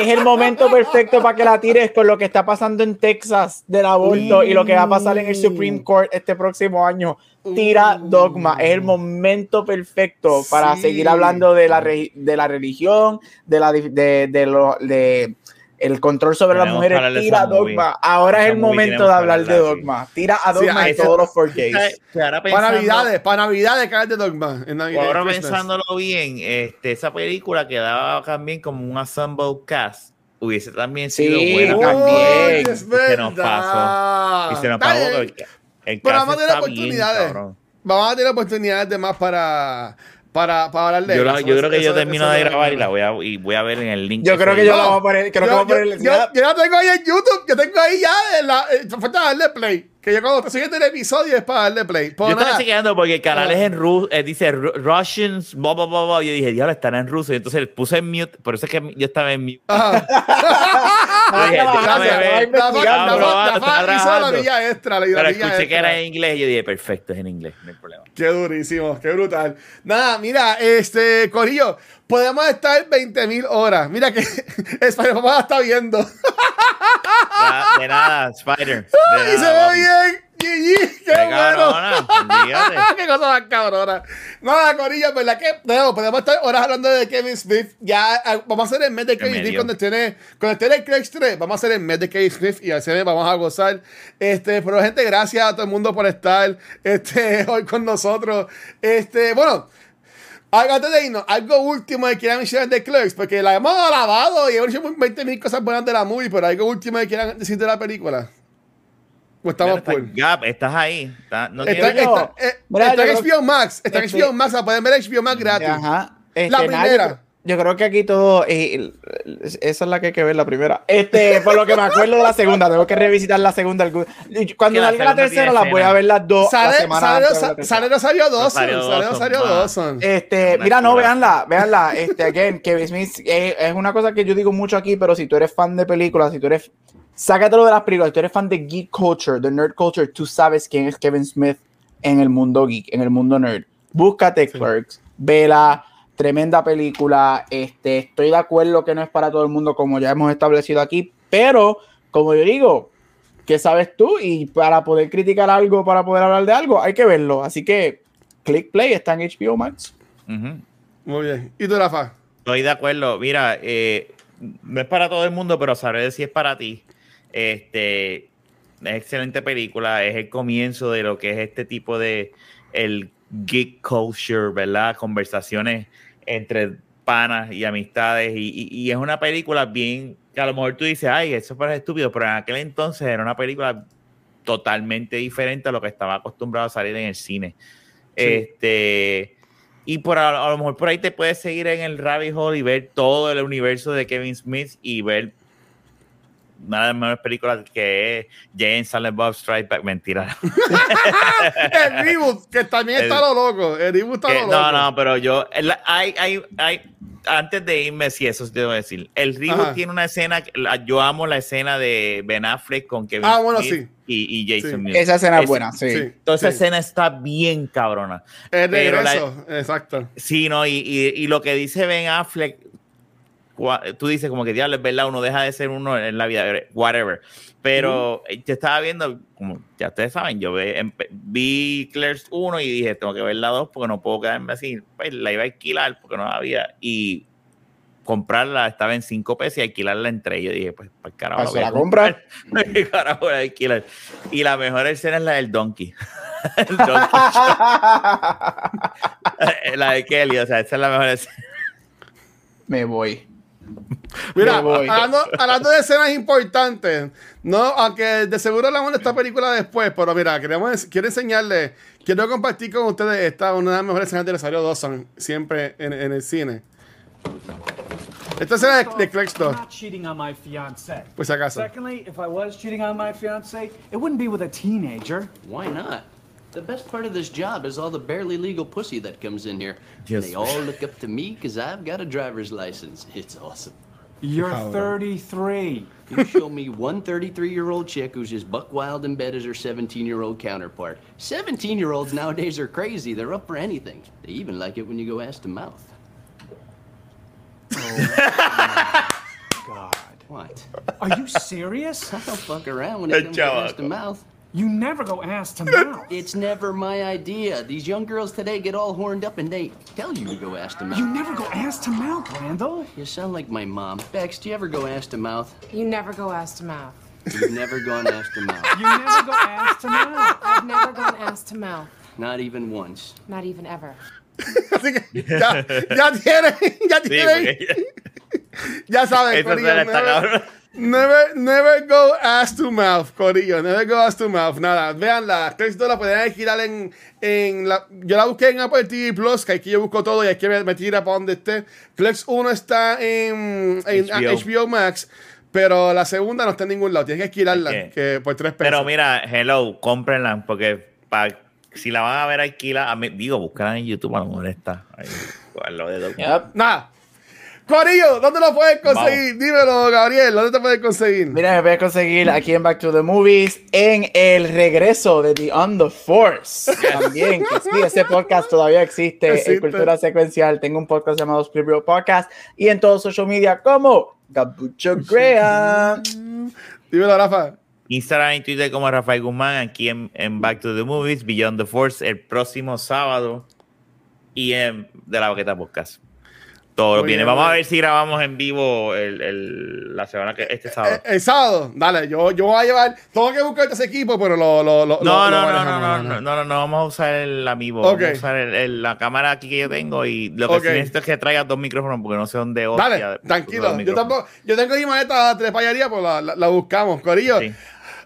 [SPEAKER 2] Es el momento perfecto para que la tires con lo que está pasando en Texas del aborto y lo que va a pasar en el Supreme Court este próximo año. Tira Dogma. Es el momento perfecto para
[SPEAKER 4] Sí.
[SPEAKER 2] seguir hablando de la, de la religión, de la de lo- de el control sobre las mujeres. Tira. Dogma. Ahora es el momento de hablar de. Dogma. Tira a Dogma
[SPEAKER 4] esa-
[SPEAKER 2] todos los 4Ks.
[SPEAKER 3] Que ahora
[SPEAKER 4] Para Navidades, para Navidades, caer de Dogma. En
[SPEAKER 3] Ahora pensándolo bien, este, esa película quedaba también como un ensemble cast. Hubiese también sido buena
[SPEAKER 2] también.
[SPEAKER 3] se nos pasó. Y se nos el
[SPEAKER 4] Pero vamos a tener oportunidades. Vamos a tener oportunidades de más para, para, para hablar de
[SPEAKER 3] Yo,
[SPEAKER 4] eso.
[SPEAKER 3] yo creo que
[SPEAKER 4] Eso-
[SPEAKER 3] yo termino
[SPEAKER 4] eso
[SPEAKER 3] de grabar y la voy a, y voy a ver en el link.
[SPEAKER 2] Yo creo que yo la voy a poner, creo que
[SPEAKER 4] yo,
[SPEAKER 2] voy a poner
[SPEAKER 4] yo,
[SPEAKER 2] el-
[SPEAKER 4] yo- yo la tengo ahí en YouTube, yo tengo ahí ya, en la, eh, falta darle play. Que yo cuando estoy siguiendo el episodio es para darle play. Pues
[SPEAKER 3] Yo estaba
[SPEAKER 4] nada.
[SPEAKER 3] chequeando porque el canal es en ruso, dice Ru- Russians, blah, blah, blah, blah. Yo dije, diablo, estará en ruso. Y entonces puse en mute, por eso es que yo estaba en mute. (laughs)
[SPEAKER 2] Estaba
[SPEAKER 3] Pero escuché que era en inglés y yo dije, perfecto, es en inglés, no hay problema.
[SPEAKER 4] Qué durísimo, qué brutal. Nada, mira, este, Corillo, podemos estar 20 mil horas. Mira que (laughs) la está viendo. (laughs)
[SPEAKER 3] De nada, Spider. (laughs) De
[SPEAKER 4] y se ve bien. Qué
[SPEAKER 3] Qué
[SPEAKER 4] bueno.
[SPEAKER 3] cabrona, olvídate. (laughs)
[SPEAKER 4] qué cosa más cabrona. Nada, Corillo, ¿verdad que no, podemos estar horas hablando de Kevin Smith? Ya ah, vamos a hacer el mes de Kevin Smith cuando esté, cuando esté en el Craig 3. Vamos a hacer el mes de Kevin Smith y así vamos a gozar. Este, pero gente, gracias a todo el mundo por estar este, (laughs) hoy con nosotros. Este, bueno. Algo antes de irnos, algo último que quieran mencionar de Clerks, porque la hemos alabado y hemos dicho 20 mil cosas buenas de la movie, pero algo último que quieran decir de la película. O estamos
[SPEAKER 3] está-
[SPEAKER 4] cool.
[SPEAKER 3] Gap, estás ahí. Está- no
[SPEAKER 4] Está, está- eh,
[SPEAKER 2] Mira,
[SPEAKER 4] está en HBO Max. Está en
[SPEAKER 2] Este-
[SPEAKER 4] HBO Max. La pueden ver en HBO Max gratis.
[SPEAKER 2] Ajá. Este,
[SPEAKER 4] La primera.
[SPEAKER 2] Yo, creo que aquí todo. eh, esa es la que hay que ver, la primera. Este, por lo que me acuerdo de la segunda, tengo que revisitar la segunda. Cuando
[SPEAKER 3] la
[SPEAKER 2] salga la tercera, las voy a ver las dos. la
[SPEAKER 4] Sale,
[SPEAKER 2] semana
[SPEAKER 4] sale,
[SPEAKER 2] antes de la
[SPEAKER 4] sale, Rosario Dawson. Sale Rosario. Dawson.
[SPEAKER 2] Este, mira, no,
[SPEAKER 3] chula.
[SPEAKER 2] véanla, véanla. Este, again, Kevin Smith eh, es una cosa que yo digo mucho aquí, pero si tú eres fan de películas, si tú eres, sácatelo de las películas, si tú eres fan de geek culture, de nerd culture, tú sabes quién es Kevin Smith en el mundo geek, en el mundo nerd. Búscate Clerks, vela, tremenda película. Este, estoy de acuerdo que no es para todo el mundo, como ya hemos establecido aquí, pero como yo digo, ¿qué sabes tú? Y para poder criticar algo, para poder hablar de algo, hay que verlo. Así que, click play, está en HBO Max.
[SPEAKER 3] Ujú.
[SPEAKER 4] Muy bien. ¿Y tú, Rafa?
[SPEAKER 3] Estoy de acuerdo. Mira, eh, no es para todo el mundo, pero sabré si es para ti. Este, es excelente película. Es el comienzo de lo que es este tipo de el geek culture, ¿verdad? Conversaciones entre panas y amistades. Y, y- y es una película bien que a lo mejor tú dices, ay, eso parece estúpido, pero en aquel entonces era una película totalmente diferente a lo que estaba acostumbrado a salir en el cine. Este, y por a, a lo mejor por ahí te puedes seguir en el rabbit hole y ver todo el universo de Kevin Smith y ver una de las mejores películas que es Jane Silent Bob Strike Back. Mentira. (laughs)
[SPEAKER 4] el reboot, que también está
[SPEAKER 3] El-
[SPEAKER 4] lo loco. El reboot está
[SPEAKER 3] Que-
[SPEAKER 4] lo loco.
[SPEAKER 3] no, no, pero yo, el- hay, hay, hay, antes de irme, sí, eso sí debo decir. El reboot
[SPEAKER 4] Ajá.
[SPEAKER 3] tiene una escena, yo amo la escena de Ben Affleck con Kevin
[SPEAKER 4] Ah, bueno,
[SPEAKER 3] Smith
[SPEAKER 4] sí.
[SPEAKER 3] y, y Jason
[SPEAKER 4] Sí.
[SPEAKER 2] Esa escena es buena, sí.
[SPEAKER 4] Sí,
[SPEAKER 3] Toda esa escena está bien cabrona.
[SPEAKER 4] El
[SPEAKER 3] pero la-
[SPEAKER 4] regreso, exacto.
[SPEAKER 3] Sí, no, y, y, y lo que dice Ben Affleck, tú dices como que diablo, es verdad, uno deja de ser uno en la vida, whatever. Pero eh, yo estaba viendo, como ya ustedes saben, yo ve- empe- vi Clerks 1 y dije, tengo que ver la 2 porque no puedo quedarme así. Pues la iba a alquilar porque no había. Y comprarla estaba en 5 pesos y alquilarla en 3. Yo dije, pues, pues carajo.
[SPEAKER 2] Pues
[SPEAKER 3] voy
[SPEAKER 2] se
[SPEAKER 3] a
[SPEAKER 2] la compra.
[SPEAKER 3] comprar. ¿Qué (laughs) carajo voy a alquilar? Y la mejor escena es la del Donkey. (laughs) El donkey (laughs) la de Kelly, o sea, esa es la mejor escena.
[SPEAKER 2] Me voy. (laughs)
[SPEAKER 4] Mira, hablando, hablando de escenas importantes, no, aunque de seguro hablamos de esta película después, pero mira, queremos, quiero enseñarles, quiero compartir con ustedes esta, una de las mejores escenas de Rosario Dawson, siempre en, en el cine. Esta escena de, de Clerks 2,
[SPEAKER 8] I'm not cheating on my fiance.
[SPEAKER 4] por si acaso.
[SPEAKER 8] Secondly, if I was cheating on my fiance, it wouldn't be with a teenager.
[SPEAKER 9] Why not? The best part of this job is all the barely legal pussy that comes in here.
[SPEAKER 3] Yes.
[SPEAKER 9] They all look up to me because I've got a driver's license. (laughs) It's awesome.
[SPEAKER 8] You're 33.
[SPEAKER 9] You show me one 33 year old chick who's as buck wild in bed as her 17 year old counterpart. 17 year olds nowadays are crazy. They're up for anything. They even like it when you go ass to mouth.
[SPEAKER 8] Oh, God.
[SPEAKER 9] What?
[SPEAKER 8] Are you serious?
[SPEAKER 9] I don't fuck around when it comes to
[SPEAKER 3] Joe.
[SPEAKER 9] ass to mouth.
[SPEAKER 8] You never go ass to (laughs) mouth.
[SPEAKER 9] It's never my idea. These young girls today get all horned up and they tell you to go ass to mouth.
[SPEAKER 8] You never go ass to mouth, Randall.
[SPEAKER 9] You sound like my mom. Bex, do you ever go ass to mouth?
[SPEAKER 10] You never go ass to mouth.
[SPEAKER 9] You've never gone ass to mouth.
[SPEAKER 8] You never go ass to mouth.
[SPEAKER 10] I've never gone ass to mouth.
[SPEAKER 9] Not even once.
[SPEAKER 10] Not even ever. (laughs)
[SPEAKER 4] Así ya, ya tienen, ya
[SPEAKER 3] Sí,
[SPEAKER 4] ya (laughs) saben,
[SPEAKER 3] esa
[SPEAKER 4] Corillo,
[SPEAKER 3] escena está
[SPEAKER 4] never, never, go ass to mouth, Corillo, never go ass to mouth, nada, veanla, 2 la pueden alquilar en, en la, yo la busqué en Apple TV Plus, que aquí yo busco todo y aquí me, me tira para donde esté, Clerks 1 está en, en
[SPEAKER 3] HBO.
[SPEAKER 4] HBO Max, Pero la segunda no está en ningún lado. Tienes que alquilarla que por tres pesos.
[SPEAKER 3] Pero mira, hello, cómprenla, porque pa- si la van a ver alquila, a mí- digo, búscala en YouTube, a lo mejor está. Ahí, con lo de Doc.
[SPEAKER 2] Yep.
[SPEAKER 4] Nada. Corillo, ¿dónde lo puedes conseguir? Dímelo, Gabriel, ¿dónde te puedes conseguir?
[SPEAKER 2] Mira, me puedes conseguir aquí en Back to the Movies en el regreso de The On the Force. (laughs) También, que sí, ese podcast todavía existe,
[SPEAKER 4] Existe.
[SPEAKER 2] en Cultura Secuencial. Tengo un podcast llamado Scribble Podcast y en todos social media como Gabucho Graham.
[SPEAKER 4] Dímelo, Rafa.
[SPEAKER 3] Instagram y Twitter como Rafael Guzmán, aquí en, en Back to the Movies, Beyond the Force, el próximo sábado y en De la Baqueta Podcast. Todo lo viene. Vamos a ver si grabamos en vivo el, el- la semana que este sábado.
[SPEAKER 4] Eh, el sábado, dale, yo, yo voy a llevar. Tengo que buscar ese equipo, pero lo. lo, lo
[SPEAKER 3] No,
[SPEAKER 4] lo-
[SPEAKER 3] no, no, no, no,
[SPEAKER 4] no,
[SPEAKER 3] no, no, no, vamos a usar el amiibo.
[SPEAKER 4] Ok.
[SPEAKER 3] Vamos a usar el- el- la cámara aquí que yo tengo y lo que sí necesito es que traigas dos micrófonos porque no sé dónde hostia,
[SPEAKER 4] Dale,
[SPEAKER 3] dos
[SPEAKER 4] tranquilo. Yo, tampoco, yo tengo mi maleta de payaría, pues la, la, la buscamos. Corillo,
[SPEAKER 3] Sí.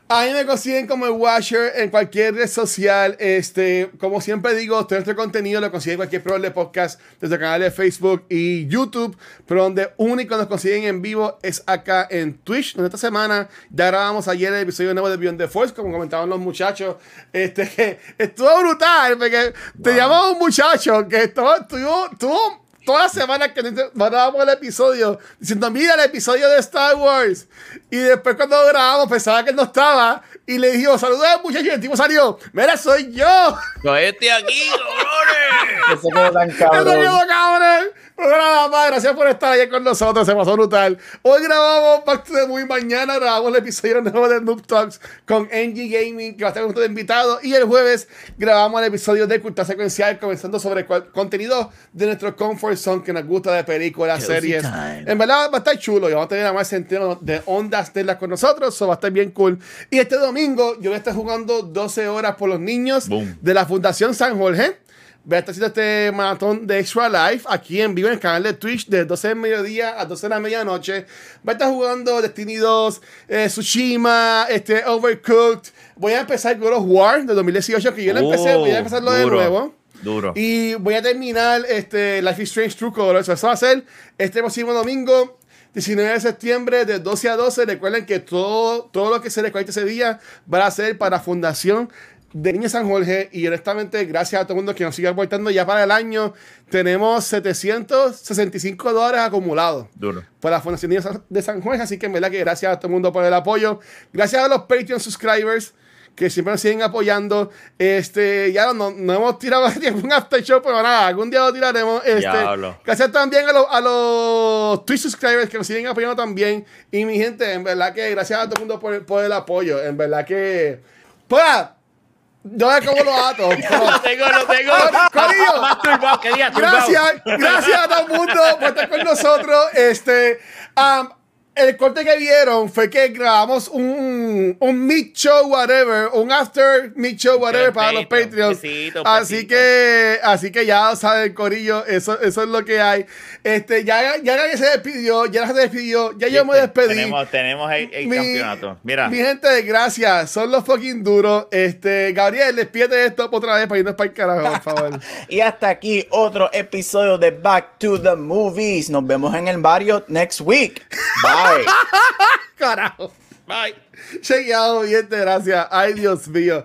[SPEAKER 4] A mí me consiguen como el Washer en cualquier red social. Este, como siempre digo, todo nuestro contenido lo consiguen en cualquier programa de podcast, desde el canal de Facebook y YouTube. Pero donde único nos consiguen en vivo es acá en Twitch. Donde esta semana ya grabamos ayer el episodio nuevo de Beyond the Force, como comentaban los muchachos. Este, que (laughs) estuvo brutal, porque teníamos un muchacho que estuvo, estuvo, estuvo toda semana que mandábamos el episodio diciendo, mira el episodio de Star Wars. Y después cuando grabamos pensaba que él no estaba y le dijimos, saludos al muchacho y el tipo salió, mira, soy yo.
[SPEAKER 3] Yo estoy aquí, cabrones.
[SPEAKER 2] Eso quedó tan (laughs)
[SPEAKER 4] ¡Eso quedó
[SPEAKER 2] cabrón.
[SPEAKER 4] Nada más, gracias por estar ahí con nosotros, se pasó brutal. Hoy grabamos Back to the Movie, mañana grabamos el episodio nuevo de Noob Talks con NG Gaming, que va a estar con ustedes invitados. Y el jueves grabamos el episodio de Cultura Secuencial, comenzando sobre cual- contenido de nuestro Comfort Zone que nos gusta de películas, series.
[SPEAKER 3] time.
[SPEAKER 4] En verdad va a estar chulo y vamos a tener más sentido de ondas telas con nosotros, eso va a estar bien cool. Y este domingo yo voy a estar jugando 12 horas por los niños
[SPEAKER 3] Boom.
[SPEAKER 4] de la Fundación San Jorge. Voy a estar haciendo este maratón de Extra Life aquí en vivo en el canal de Twitch de 12 del mediodía a 12 de la medianoche. Voy a estar jugando Destiny 2, eh, Tsushima, este, Overcooked. Voy a empezar God of War de 2018, que yo lo empecé, voy a empezarlo de
[SPEAKER 3] duro,
[SPEAKER 4] nuevo.
[SPEAKER 3] Duro.
[SPEAKER 4] Y voy a terminar este Life is Strange True Colors. Eso va a ser este próximo domingo, 19 de septiembre, de 12 a 12. Recuerden que todo, todo lo que se recuerde ese día va a ser para Fundación de Niña San Jorge. Y honestamente, gracias a todo el mundo que nos sigue aportando. Ya para el año tenemos 765 dólares acumulados
[SPEAKER 3] Duro.
[SPEAKER 4] por la Fundación Niños de San Juan. Así que en verdad que gracias a todo el mundo por el apoyo. Gracias a los Patreon subscribers que siempre nos siguen apoyando. Este, ya no, no hemos tirado (laughs) un after show, pero nada, algún día lo tiraremos. Este, gracias también a, los- a los Twitch subscribers que nos siguen apoyando también. Y mi gente, en verdad que gracias a todo el mundo por, por el apoyo. En verdad que. Pues, yo de cómo lo ato. pero- (laughs)
[SPEAKER 3] Lo tengo, lo tengo. (laughs)
[SPEAKER 4] Corillo. Gracias, gracias a todo el mundo por estar con nosotros. Este, um, el corte que vieron fue que grabamos un, un mid show, whatever, un after mid show, whatever, para los
[SPEAKER 3] Patreon,
[SPEAKER 4] Patreons.
[SPEAKER 3] besito,
[SPEAKER 4] así que, así que ya saben, Corillo, eso, eso es lo que hay. Este, ya, ya nadie se despidió, ya se despidió, ya yo me despedí.
[SPEAKER 3] Tenemos, tenemos el, el
[SPEAKER 4] Mi-
[SPEAKER 3] campeonato. Mira.
[SPEAKER 4] Mi gente, gracias. Son los fucking duros. Este, Gabriel, despídete esto otra vez para irnos para el carajo, por favor. (laughs)
[SPEAKER 2] Y hasta aquí otro episodio de Back to the Movies. Nos vemos en el barrio next week. Bye. (laughs) (laughs)
[SPEAKER 4] carajo.
[SPEAKER 3] Bye.
[SPEAKER 4] Chequeado, gente, gracias. Ay, Dios mío.